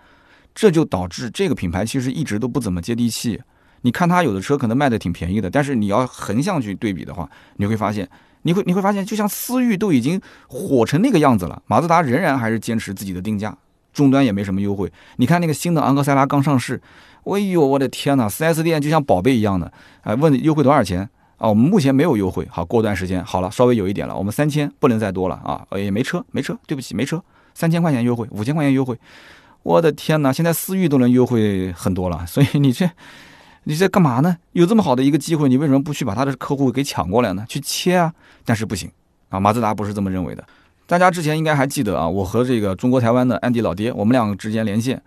这就导致这个品牌其实一直都不怎么接地气。你看它有的车可能卖的挺便宜的，但是你要横向去对比的话，你会发现，你会你会发现，就像思域都已经火成那个样子了，马自达仍然还是坚持自己的定价，终端也没什么优惠。你看那个新的昂克赛拉刚上市。哎呦，我的天哪！4S 店就像宝贝一样的，哎，问优惠多少钱啊？我们目前没有优惠，好，过段时间好了，稍微有一点了，我们三千不能再多了啊！也没车，没车，对不起，没车，三千块钱优惠，五千块钱优惠，我的天哪！现在思域都能优惠很多了，所以你这 <laughs> 你在干嘛呢？有这么好的一个机会，你为什么不去把他的客户给抢过来呢？去切啊！但是不行啊，马自达不是这么认为的。大家之前应该还记得啊，我和这个中国台湾的安迪老爹，我们两个之间连线。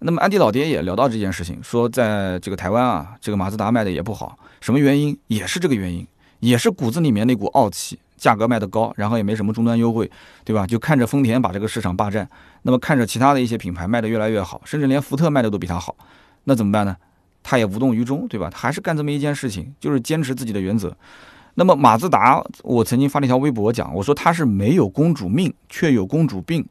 那么安迪老爹也聊到这件事情，说在这个台湾啊，这个马自达卖的也不好，什么原因？也是这个原因，也是骨子里面那股傲气，价格卖的高，然后也没什么终端优惠，对吧？就看着丰田把这个市场霸占，那么看着其他的一些品牌卖的越来越好，甚至连福特卖的都比他好，那怎么办呢？他也无动于衷，对吧？他还是干这么一件事情，就是坚持自己的原则。那么马自达，我曾经发了一条微博讲，我说他是没有公主命，却有公主病。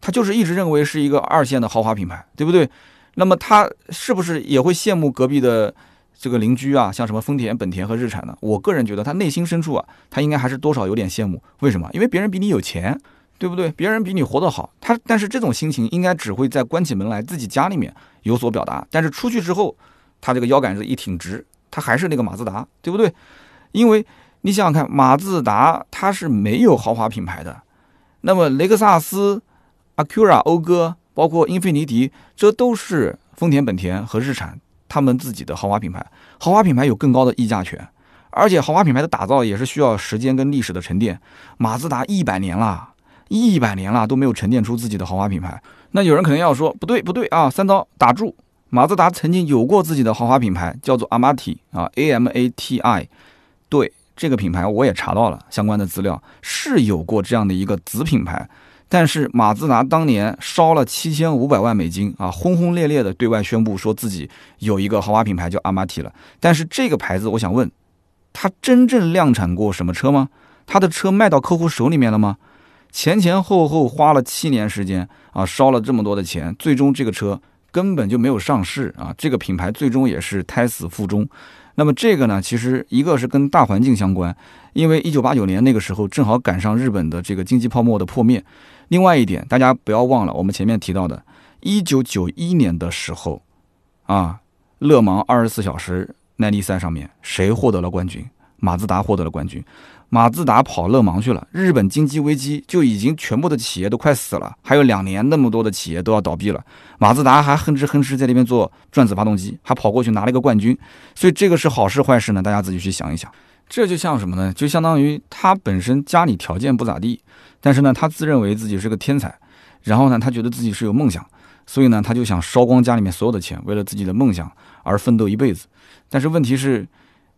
他就是一直认为是一个二线的豪华品牌，对不对？那么他是不是也会羡慕隔壁的这个邻居啊？像什么丰田、本田和日产呢？我个人觉得他内心深处啊，他应该还是多少有点羡慕。为什么？因为别人比你有钱，对不对？别人比你活得好。他但是这种心情应该只会在关起门来自己家里面有所表达，但是出去之后，他这个腰杆子一挺直，他还是那个马自达，对不对？因为你想想看，马自达它是没有豪华品牌的，那么雷克萨斯。Acura、讴歌，包括英菲尼迪，这都是丰田、本田和日产他们自己的豪华品牌。豪华品牌有更高的溢价权，而且豪华品牌的打造也是需要时间跟历史的沉淀。马自达一百年了，一百年了都没有沉淀出自己的豪华品牌。那有人可能要说，不对不对啊，三刀打住！马自达曾经有过自己的豪华品牌，叫做阿玛提啊，A M A T I。对这个品牌，我也查到了相关的资料，是有过这样的一个子品牌。但是马自达当年烧了七千五百万美金啊，轰轰烈烈的对外宣布说自己有一个豪华品牌叫阿玛提了。但是这个牌子，我想问，它真正量产过什么车吗？它的车卖到客户手里面了吗？前前后后花了七年时间啊，烧了这么多的钱，最终这个车根本就没有上市啊，这个品牌最终也是胎死腹中。那么这个呢，其实一个是跟大环境相关，因为一九八九年那个时候正好赶上日本的这个经济泡沫的破灭。另外一点，大家不要忘了，我们前面提到的，一九九一年的时候，啊，勒芒二十四小时耐力赛上面谁获得了冠军？马自达获得了冠军。马自达跑勒芒去了，日本经济危机就已经全部的企业都快死了，还有两年那么多的企业都要倒闭了，马自达还哼哧哼哧在那边做转子发动机，还跑过去拿了一个冠军。所以这个是好事坏事呢？大家自己去想一想。这就像什么呢？就相当于他本身家里条件不咋地。但是呢，他自认为自己是个天才，然后呢，他觉得自己是有梦想，所以呢，他就想烧光家里面所有的钱，为了自己的梦想而奋斗一辈子。但是问题是，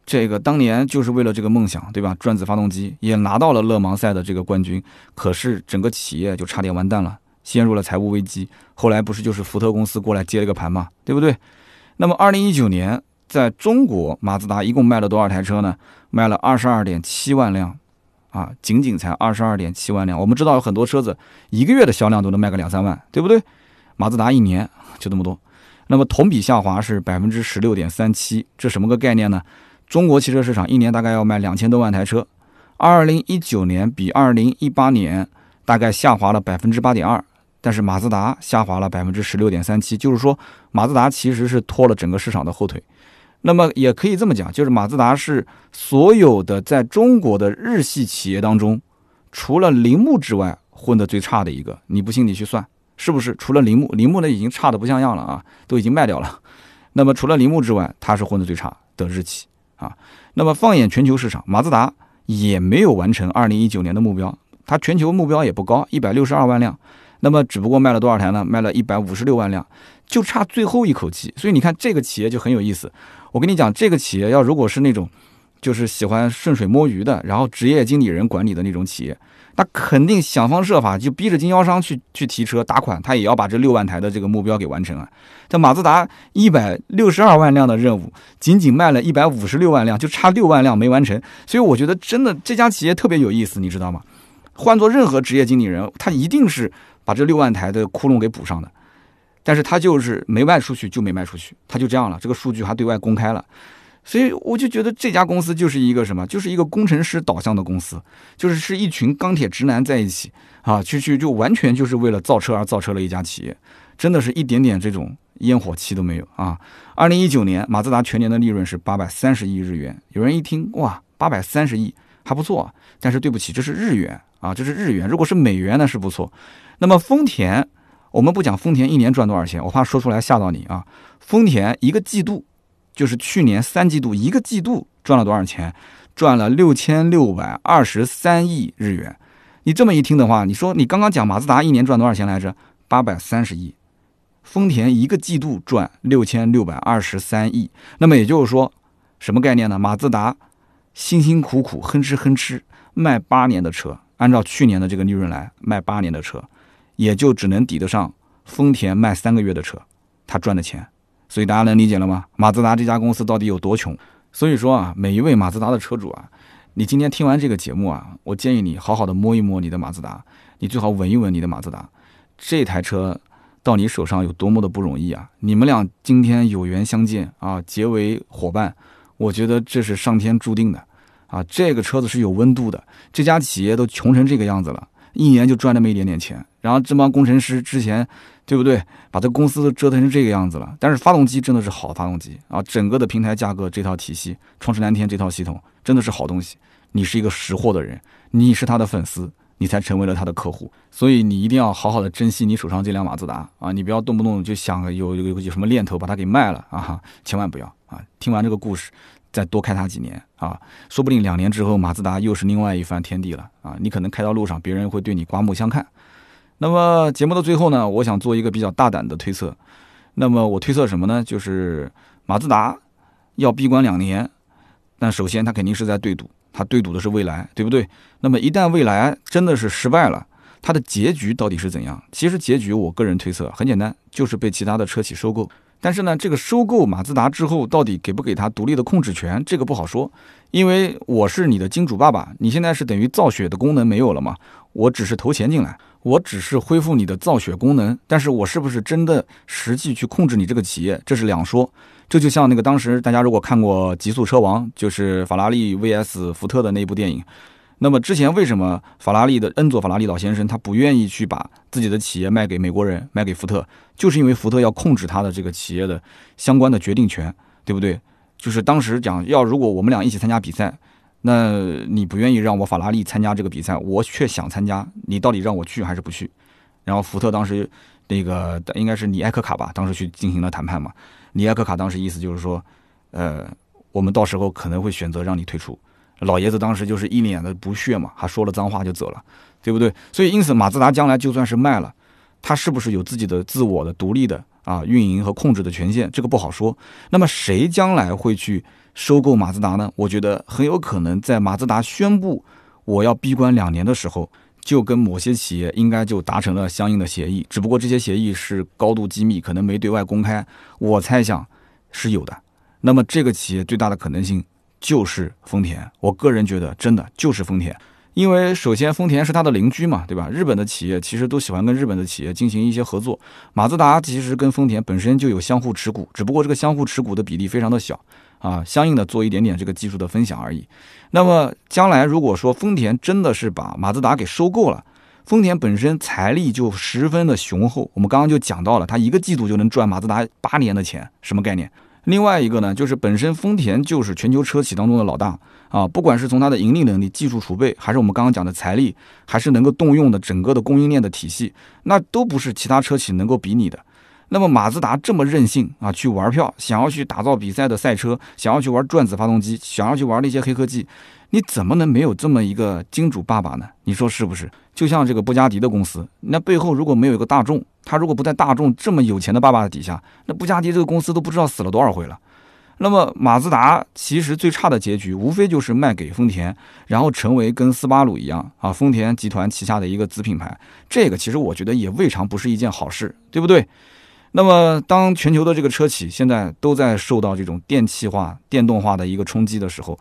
这个当年就是为了这个梦想，对吧？转子发动机也拿到了勒芒赛的这个冠军，可是整个企业就差点完蛋了，陷入了财务危机。后来不是就是福特公司过来接了个盘嘛，对不对？那么二零一九年在中国，马自达一共卖了多少台车呢？卖了二十二点七万辆，啊，仅仅才二十二点七万辆。我们知道有很多车子一个月的销量都能卖个两三万，对不对？马自达一年就这么多，那么同比下滑是百分之十六点三七，这什么个概念呢？中国汽车市场一年大概要卖两千多万台车，二零一九年比二零一八年大概下滑了百分之八点二，但是马自达下滑了百分之十六点三七，就是说马自达其实是拖了整个市场的后腿。那么也可以这么讲，就是马自达是所有的在中国的日系企业当中，除了铃木之外混得最差的一个。你不信你去算，是不是？除了铃木，铃木呢已经差的不像样了啊，都已经卖掉了。<laughs> 那么除了铃木之外，它是混得最差的日企。啊，那么放眼全球市场，马自达也没有完成二零一九年的目标，它全球目标也不高，一百六十二万辆，那么只不过卖了多少台呢？卖了一百五十六万辆，就差最后一口气。所以你看这个企业就很有意思。我跟你讲，这个企业要如果是那种，就是喜欢顺水摸鱼的，然后职业经理人管理的那种企业。那肯定想方设法就逼着经销商去去提车打款，他也要把这六万台的这个目标给完成啊。这马自达一百六十二万辆的任务，仅仅卖了一百五十六万辆，就差六万辆没完成。所以我觉得真的这家企业特别有意思，你知道吗？换做任何职业经理人，他一定是把这六万台的窟窿给补上的，但是他就是没卖出去就没卖出去，他就这样了。这个数据还对外公开了。所以我就觉得这家公司就是一个什么，就是一个工程师导向的公司，就是是一群钢铁直男在一起啊，去去就完全就是为了造车而造车的一家企业，真的是一点点这种烟火气都没有啊。二零一九年马自达全年的利润是八百三十亿日元，有人一听哇，八百三十亿还不错，但是对不起，这是日元啊，这是日元，如果是美元那是不错。那么丰田，我们不讲丰田一年赚多少钱，我怕说出来吓到你啊。丰田一个季度。就是去年三季度一个季度赚了多少钱？赚了六千六百二十三亿日元。你这么一听的话，你说你刚刚讲马自达一年赚多少钱来着？八百三十亿。丰田一个季度赚六千六百二十三亿。那么也就是说，什么概念呢？马自达辛辛苦苦哼哧哼哧卖八年的车，按照去年的这个利润来卖八年的车，也就只能抵得上丰田卖三个月的车，他赚的钱。所以大家能理解了吗？马自达这家公司到底有多穷？所以说啊，每一位马自达的车主啊，你今天听完这个节目啊，我建议你好好的摸一摸你的马自达，你最好闻一闻你的马自达。这台车到你手上有多么的不容易啊！你们俩今天有缘相见啊，结为伙伴，我觉得这是上天注定的啊！这个车子是有温度的，这家企业都穷成这个样子了，一年就赚那么一点点钱，然后这帮工程师之前。对不对？把这公司都折腾成这个样子了，但是发动机真的是好发动机啊！整个的平台架构这套体系，创世蓝天这套系统真的是好东西。你是一个识货的人，你是他的粉丝，你才成为了他的客户，所以你一定要好好的珍惜你手上这辆马自达啊！你不要动不动就想有有有什么念头把它给卖了啊！千万不要啊！听完这个故事，再多开它几年啊，说不定两年之后马自达又是另外一番天地了啊！你可能开到路上，别人会对你刮目相看。那么节目的最后呢，我想做一个比较大胆的推测。那么我推测什么呢？就是马自达要闭关两年，但首先它肯定是在对赌，它对赌的是未来，对不对？那么一旦未来真的是失败了，它的结局到底是怎样？其实结局我个人推测很简单，就是被其他的车企收购。但是呢，这个收购马自达之后，到底给不给他独立的控制权，这个不好说。因为我是你的金主爸爸，你现在是等于造血的功能没有了嘛？我只是投钱进来。我只是恢复你的造血功能，但是我是不是真的实际去控制你这个企业，这是两说。这就像那个当时大家如果看过《极速车王》，就是法拉利 VS 福特的那部电影。那么之前为什么法拉利的恩佐法拉利老先生他不愿意去把自己的企业卖给美国人，卖给福特，就是因为福特要控制他的这个企业的相关的决定权，对不对？就是当时讲要如果我们俩一起参加比赛。那你不愿意让我法拉利参加这个比赛，我却想参加，你到底让我去还是不去？然后福特当时那个应该是尼埃克卡吧，当时去进行了谈判嘛。尼埃克卡当时意思就是说，呃，我们到时候可能会选择让你退出。老爷子当时就是一脸的不屑嘛，还说了脏话就走了，对不对？所以因此马自达将来就算是卖了，他是不是有自己的自我的独立的啊运营和控制的权限，这个不好说。那么谁将来会去收购马自达呢？我觉得很有可能在马自达宣布我要闭关两年的时候，就跟某些企业应该就达成了相应的协议，只不过这些协议是高度机密，可能没对外公开。我猜想是有的。那么这个企业最大的可能性就是丰田，我个人觉得真的就是丰田。因为首先丰田是它的邻居嘛，对吧？日本的企业其实都喜欢跟日本的企业进行一些合作。马自达其实跟丰田本身就有相互持股，只不过这个相互持股的比例非常的小啊，相应的做一点点这个技术的分享而已。那么将来如果说丰田真的是把马自达给收购了，丰田本身财力就十分的雄厚。我们刚刚就讲到了，它一个季度就能赚马自达八年的钱，什么概念？另外一个呢，就是本身丰田就是全球车企当中的老大啊，不管是从它的盈利能力、技术储备，还是我们刚刚讲的财力，还是能够动用的整个的供应链的体系，那都不是其他车企能够比拟的。那么马自达这么任性啊，去玩票，想要去打造比赛的赛车，想要去玩转子发动机，想要去玩那些黑科技，你怎么能没有这么一个金主爸爸呢？你说是不是？就像这个布加迪的公司，那背后如果没有一个大众，他如果不在大众这么有钱的爸爸的底下，那布加迪这个公司都不知道死了多少回了。那么马自达其实最差的结局，无非就是卖给丰田，然后成为跟斯巴鲁一样啊，丰田集团旗下的一个子品牌。这个其实我觉得也未尝不是一件好事，对不对？那么当全球的这个车企现在都在受到这种电气化、电动化的一个冲击的时候，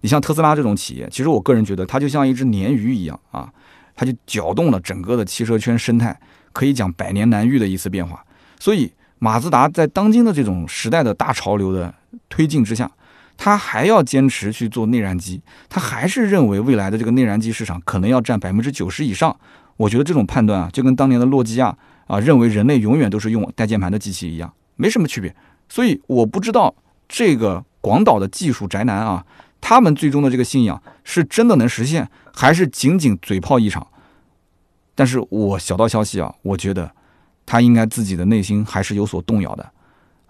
你像特斯拉这种企业，其实我个人觉得它就像一只鲶鱼一样啊。它就搅动了整个的汽车圈生态，可以讲百年难遇的一次变化。所以，马自达在当今的这种时代的大潮流的推进之下，它还要坚持去做内燃机，它还是认为未来的这个内燃机市场可能要占百分之九十以上。我觉得这种判断啊，就跟当年的诺基亚啊认为人类永远都是用带键盘的机器一样，没什么区别。所以，我不知道这个广岛的技术宅男啊。他们最终的这个信仰是真的能实现，还是仅仅嘴炮一场？但是我小道消息啊，我觉得他应该自己的内心还是有所动摇的，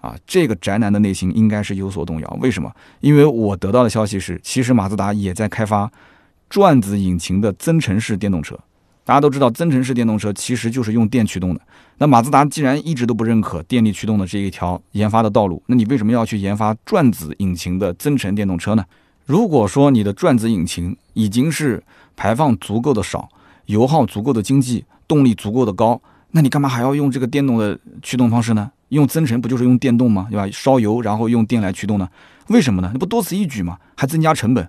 啊，这个宅男的内心应该是有所动摇。为什么？因为我得到的消息是，其实马自达也在开发转子引擎的增程式电动车。大家都知道，增程式电动车其实就是用电驱动的。那马自达既然一直都不认可电力驱动的这一条研发的道路，那你为什么要去研发转子引擎的增程电动车呢？如果说你的转子引擎已经是排放足够的少，油耗足够的经济，动力足够的高，那你干嘛还要用这个电动的驱动方式呢？用增程不就是用电动吗？对吧？烧油然后用电来驱动呢？为什么呢？那不多此一举吗？还增加成本。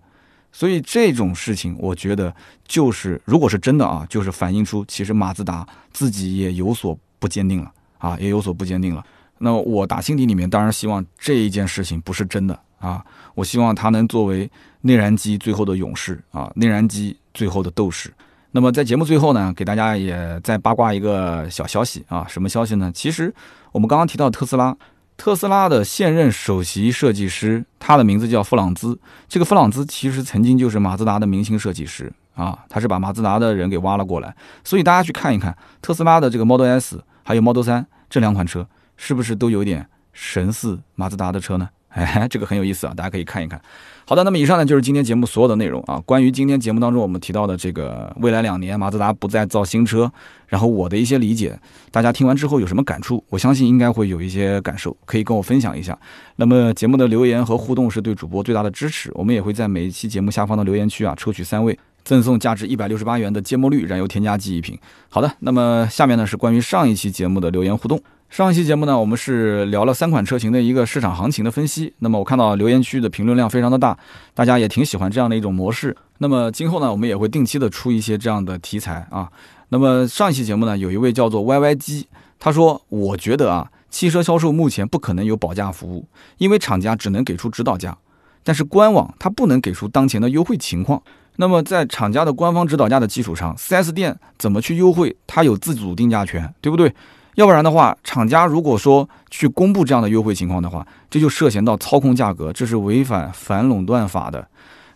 所以这种事情，我觉得就是，如果是真的啊，就是反映出其实马自达自己也有所不坚定了啊，也有所不坚定了。那我打心底里面当然希望这一件事情不是真的。啊，我希望它能作为内燃机最后的勇士啊，内燃机最后的斗士。那么在节目最后呢，给大家也再八卦一个小消息啊，什么消息呢？其实我们刚刚提到特斯拉，特斯拉的现任首席设计师，他的名字叫弗朗兹。这个弗朗兹其实曾经就是马自达的明星设计师啊，他是把马自达的人给挖了过来。所以大家去看一看特斯拉的这个 Model S 还有 Model 3这两款车，是不是都有点神似马自达的车呢？哎，<laughs> 这个很有意思啊，大家可以看一看。好的，那么以上呢就是今天节目所有的内容啊。关于今天节目当中我们提到的这个未来两年马自达不再造新车，然后我的一些理解，大家听完之后有什么感触？我相信应该会有一些感受，可以跟我分享一下。那么节目的留言和互动是对主播最大的支持，我们也会在每一期节目下方的留言区啊抽取三位，赠送价值一百六十八元的芥末绿燃油添加剂一瓶。好的，那么下面呢是关于上一期节目的留言互动。上一期节目呢，我们是聊了三款车型的一个市场行情的分析。那么我看到留言区的评论量非常的大，大家也挺喜欢这样的一种模式。那么今后呢，我们也会定期的出一些这样的题材啊。那么上一期节目呢，有一位叫做 YY 机，他说：“我觉得啊，汽车销售目前不可能有保价服务，因为厂家只能给出指导价，但是官网它不能给出当前的优惠情况。那么在厂家的官方指导价的基础上，4S 店怎么去优惠，它有自主定价权，对不对？”要不然的话，厂家如果说去公布这样的优惠情况的话，这就涉嫌到操控价格，这是违反反垄断法的。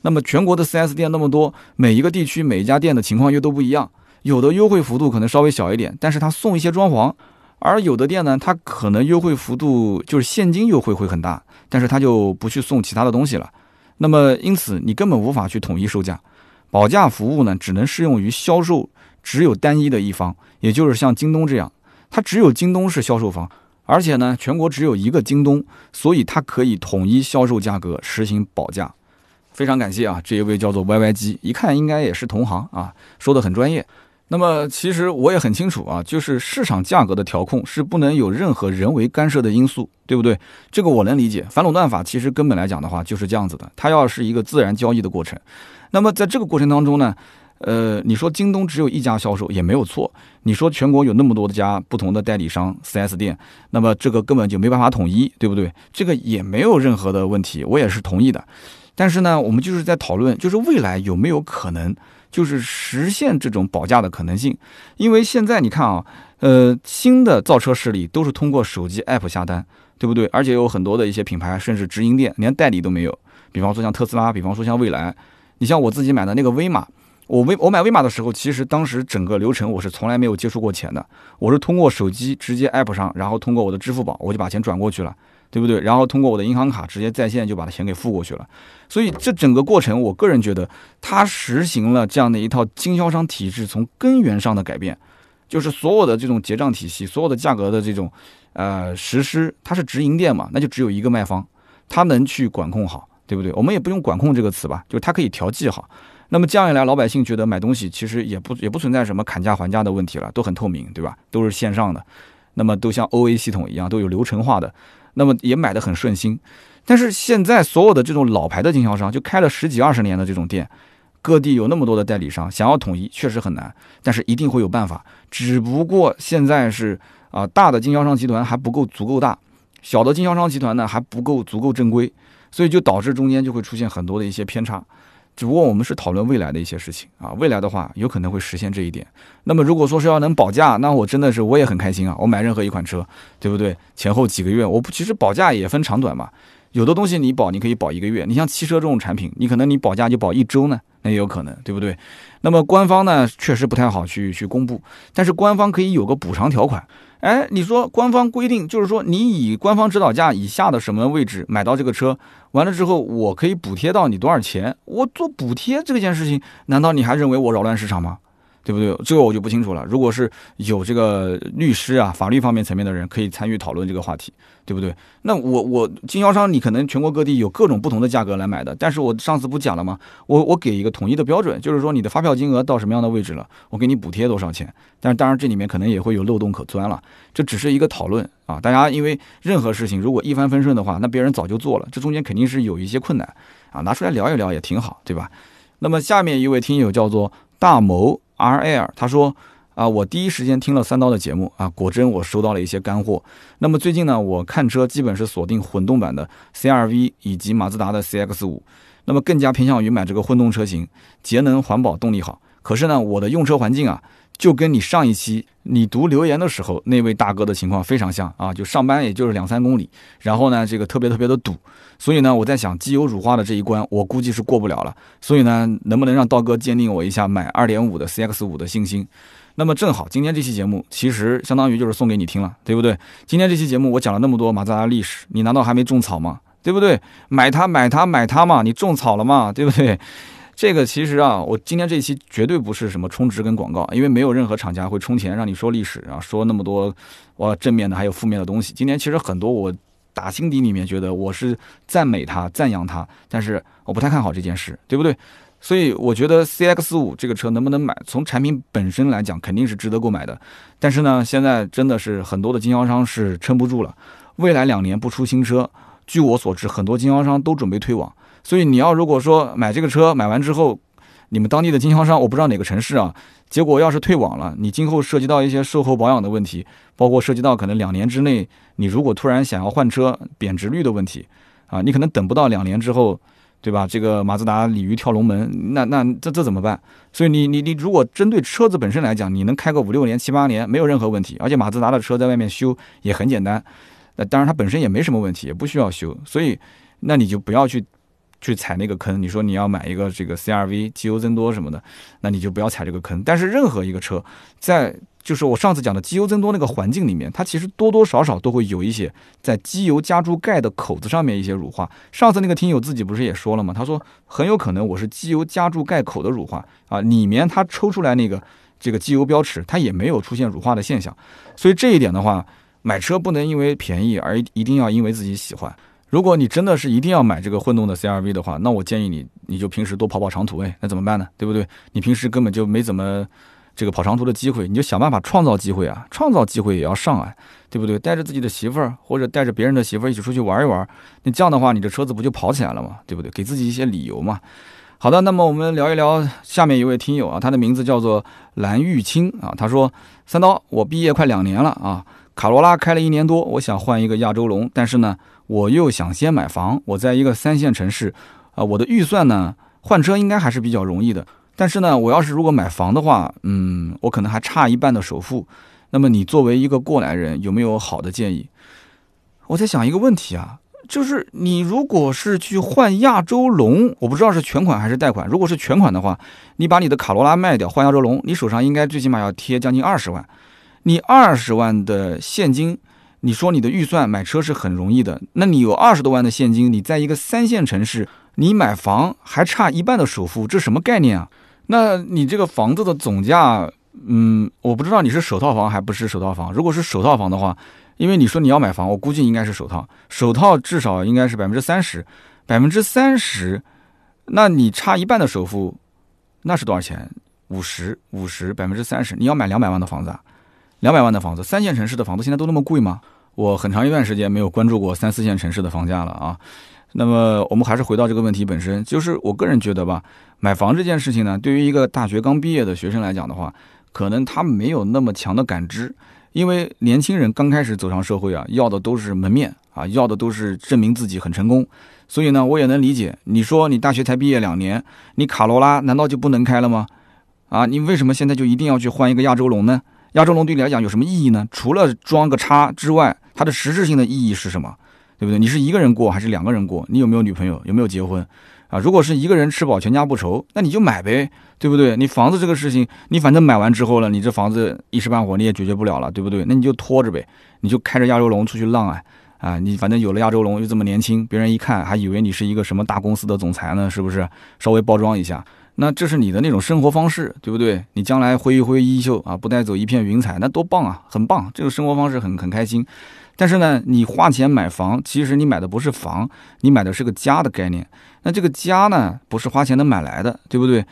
那么全国的 4S 店那么多，每一个地区每一家店的情况又都不一样，有的优惠幅度可能稍微小一点，但是他送一些装潢；而有的店呢，他可能优惠幅度就是现金优惠会很大，但是他就不去送其他的东西了。那么因此你根本无法去统一售价，保价服务呢，只能适用于销售只有单一的一方，也就是像京东这样。它只有京东是销售方，而且呢，全国只有一个京东，所以它可以统一销售价格，实行保价。非常感谢啊，这一位叫做 YY 机，一看应该也是同行啊，说的很专业。那么其实我也很清楚啊，就是市场价格的调控是不能有任何人为干涉的因素，对不对？这个我能理解。反垄断法其实根本来讲的话就是这样子的，它要是一个自然交易的过程。那么在这个过程当中呢？呃，你说京东只有一家销售也没有错。你说全国有那么多的家不同的代理商 4S 店，那么这个根本就没办法统一，对不对？这个也没有任何的问题，我也是同意的。但是呢，我们就是在讨论，就是未来有没有可能，就是实现这种保价的可能性？因为现在你看啊，呃，新的造车势力都是通过手机 APP 下单，对不对？而且有很多的一些品牌甚至直营店连代理都没有，比方说像特斯拉，比方说像蔚来，你像我自己买的那个威马。我微我买威马的时候，其实当时整个流程我是从来没有接触过钱的，我是通过手机直接 app 上，然后通过我的支付宝，我就把钱转过去了，对不对？然后通过我的银行卡直接在线就把钱给付过去了。所以这整个过程，我个人觉得它实行了这样的一套经销商体制从根源上的改变，就是所有的这种结账体系，所有的价格的这种呃实施，它是直营店嘛，那就只有一个卖方，他能去管控好，对不对？我们也不用管控这个词吧，就是它可以调剂好。那么这样一来，老百姓觉得买东西其实也不也不存在什么砍价还价的问题了，都很透明，对吧？都是线上的，那么都像 O A 系统一样，都有流程化的，那么也买的很顺心。但是现在所有的这种老牌的经销商，就开了十几二十年的这种店，各地有那么多的代理商，想要统一确实很难，但是一定会有办法。只不过现在是啊，大的经销商集团还不够足够大，小的经销商集团呢还不够足够正规，所以就导致中间就会出现很多的一些偏差。只不过我们是讨论未来的一些事情啊，未来的话有可能会实现这一点。那么如果说是要能保价，那我真的是我也很开心啊。我买任何一款车，对不对？前后几个月，我不其实保价也分长短嘛。有的东西你保，你可以保一个月。你像汽车这种产品，你可能你保价就保一周呢，那也有可能，对不对？那么官方呢，确实不太好去去公布，但是官方可以有个补偿条款。哎，你说官方规定就是说，你以官方指导价以下的什么位置买到这个车，完了之后我可以补贴到你多少钱？我做补贴这件事情，难道你还认为我扰乱市场吗？对不对？这个我就不清楚了。如果是有这个律师啊、法律方面层面的人，可以参与讨论这个话题，对不对？那我我经销商，你可能全国各地有各种不同的价格来买的，但是我上次不讲了吗？我我给一个统一的标准，就是说你的发票金额到什么样的位置了，我给你补贴多少钱。但是当然这里面可能也会有漏洞可钻了，这只是一个讨论啊。大家因为任何事情如果一帆风顺的话，那别人早就做了，这中间肯定是有一些困难啊，拿出来聊一聊也挺好，对吧？那么下面一位听友叫做大谋。R L，他说啊，我第一时间听了三刀的节目啊，果真我收到了一些干货。那么最近呢，我看车基本是锁定混动版的 C R V 以及马自达的 C X 五，那么更加偏向于买这个混动车型，节能环保，动力好。可是呢，我的用车环境啊。就跟你上一期你读留言的时候那位大哥的情况非常像啊，就上班也就是两三公里，然后呢这个特别特别的堵，所以呢我在想机油乳化的这一关我估计是过不了了，所以呢能不能让刀哥鉴定我一下买二点五的 CX 五的信心？那么正好今天这期节目其实相当于就是送给你听了，对不对？今天这期节目我讲了那么多马自达历史，你难道还没种草吗？对不对？买它买它买它嘛，你种草了嘛，对不对？这个其实啊，我今天这一期绝对不是什么充值跟广告，因为没有任何厂家会充钱让你说历史啊，说那么多哇正面的还有负面的东西。今天其实很多我打心底里面觉得我是赞美他、赞扬他，但是我不太看好这件事，对不对？所以我觉得 CX 五这个车能不能买，从产品本身来讲肯定是值得购买的。但是呢，现在真的是很多的经销商是撑不住了，未来两年不出新车，据我所知，很多经销商都准备退网。所以你要如果说买这个车买完之后，你们当地的经销商我不知道哪个城市啊，结果要是退网了，你今后涉及到一些售后保养的问题，包括涉及到可能两年之内你如果突然想要换车贬值率的问题，啊，你可能等不到两年之后，对吧？这个马自达鲤鱼跳龙门，那那这这怎么办？所以你你你如果针对车子本身来讲，你能开个五六年七八年没有任何问题，而且马自达的车在外面修也很简单，那当然它本身也没什么问题，也不需要修，所以那你就不要去。去踩那个坑，你说你要买一个这个 CRV 机油增多什么的，那你就不要踩这个坑。但是任何一个车，在就是我上次讲的机油增多那个环境里面，它其实多多少少都会有一些在机油加注盖的口子上面一些乳化。上次那个听友自己不是也说了吗？他说很有可能我是机油加注盖口的乳化啊，里面它抽出来那个这个机油标尺，它也没有出现乳化的现象。所以这一点的话。买车不能因为便宜而一定要因为自己喜欢。如果你真的是一定要买这个混动的 CRV 的话，那我建议你，你就平时多跑跑长途，哎，那怎么办呢？对不对？你平时根本就没怎么这个跑长途的机会，你就想办法创造机会啊，创造机会也要上来，对不对？带着自己的媳妇儿或者带着别人的媳妇儿一起出去玩一玩，那这样的话，你这车子不就跑起来了嘛，对不对？给自己一些理由嘛。好的，那么我们聊一聊下面一位听友啊，他的名字叫做蓝玉清啊，他说：三刀，我毕业快两年了啊，卡罗拉开了一年多，我想换一个亚洲龙，但是呢。我又想先买房，我在一个三线城市，啊，我的预算呢，换车应该还是比较容易的。但是呢，我要是如果买房的话，嗯，我可能还差一半的首付。那么你作为一个过来人，有没有好的建议？我在想一个问题啊，就是你如果是去换亚洲龙，我不知道是全款还是贷款。如果是全款的话，你把你的卡罗拉卖掉换亚洲龙，你手上应该最起码要贴将近二十万。你二十万的现金。你说你的预算买车是很容易的，那你有二十多万的现金，你在一个三线城市，你买房还差一半的首付，这什么概念啊？那你这个房子的总价，嗯，我不知道你是首套房还不是首套房。如果是首套房的话，因为你说你要买房，我估计应该是首套，首套至少应该是百分之三十，百分之三十，那你差一半的首付，那是多少钱？五十，五十，百分之三十，你要买两百万的房子啊？两百万的房子，三线城市的房子现在都那么贵吗？我很长一段时间没有关注过三四线城市的房价了啊。那么我们还是回到这个问题本身，就是我个人觉得吧，买房这件事情呢，对于一个大学刚毕业的学生来讲的话，可能他没有那么强的感知，因为年轻人刚开始走上社会啊，要的都是门面啊，要的都是证明自己很成功。所以呢，我也能理解，你说你大学才毕业两年，你卡罗拉难道就不能开了吗？啊，你为什么现在就一定要去换一个亚洲龙呢？亚洲龙对你来讲有什么意义呢？除了装个叉之外，它的实质性的意义是什么？对不对？你是一个人过还是两个人过？你有没有女朋友？有没有结婚？啊，如果是一个人吃饱全家不愁，那你就买呗，对不对？你房子这个事情，你反正买完之后了，你这房子一时半会你也解决不了了，对不对？那你就拖着呗，你就开着亚洲龙出去浪啊！啊，你反正有了亚洲龙又这么年轻，别人一看还以为你是一个什么大公司的总裁呢，是不是？稍微包装一下。那这是你的那种生活方式，对不对？你将来挥一挥衣袖啊，不带走一片云彩，那多棒啊，很棒，这个生活方式很很开心。但是呢，你花钱买房，其实你买的不是房，你买的是个家的概念。那这个家呢，不是花钱能买来的，对不对？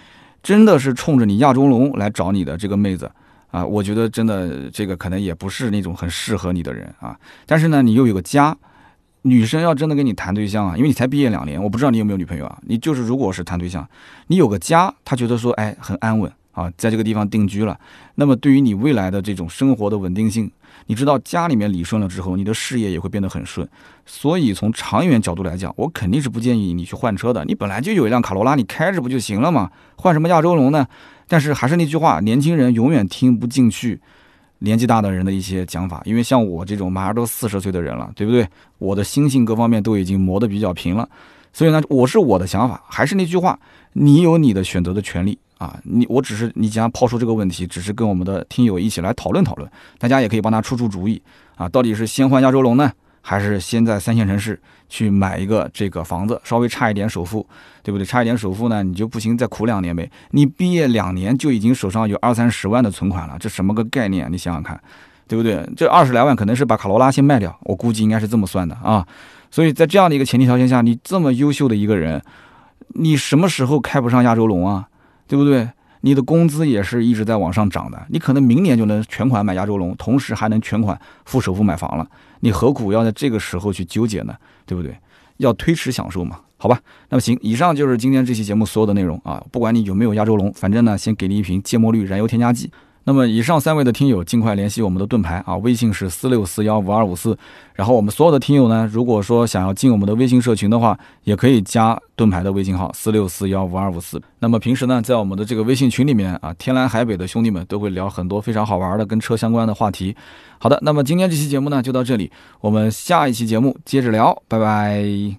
真的是冲着你亚洲龙来找你的这个妹子啊，我觉得真的这个可能也不是那种很适合你的人啊。但是呢，你又有个家。女生要真的跟你谈对象啊，因为你才毕业两年，我不知道你有没有女朋友啊。你就是如果是谈对象，你有个家，她觉得说，哎，很安稳啊，在这个地方定居了。那么对于你未来的这种生活的稳定性，你知道家里面理顺了之后，你的事业也会变得很顺。所以从长远角度来讲，我肯定是不建议你去换车的。你本来就有一辆卡罗拉，你开着不就行了吗？换什么亚洲龙呢？但是还是那句话，年轻人永远听不进去。年纪大的人的一些讲法，因为像我这种马上都四十岁的人了，对不对？我的心性各方面都已经磨得比较平了，所以呢，我是我的想法，还是那句话，你有你的选择的权利啊！你我只是你既然抛出这个问题，只是跟我们的听友一起来讨论讨论，大家也可以帮他出出主意啊！到底是先换亚洲龙呢？还是先在三线城市去买一个这个房子，稍微差一点首付，对不对？差一点首付呢，你就不行，再苦两年呗。你毕业两年就已经手上有二三十万的存款了，这什么个概念？你想想看，对不对？这二十来万可能是把卡罗拉先卖掉，我估计应该是这么算的啊。所以在这样的一个前提条件下，你这么优秀的一个人，你什么时候开不上亚洲龙啊？对不对？你的工资也是一直在往上涨的，你可能明年就能全款买亚洲龙，同时还能全款付首付买房了。你何苦要在这个时候去纠结呢？对不对？要推迟享受嘛？好吧，那么行，以上就是今天这期节目所有的内容啊。不管你有没有亚洲龙，反正呢，先给你一瓶芥末绿燃油添加剂。那么以上三位的听友，尽快联系我们的盾牌啊，微信是四六四幺五二五四。然后我们所有的听友呢，如果说想要进我们的微信社群的话，也可以加盾牌的微信号四六四幺五二五四。那么平时呢，在我们的这个微信群里面啊，天南海北的兄弟们都会聊很多非常好玩的跟车相关的话题。好的，那么今天这期节目呢就到这里，我们下一期节目接着聊，拜拜。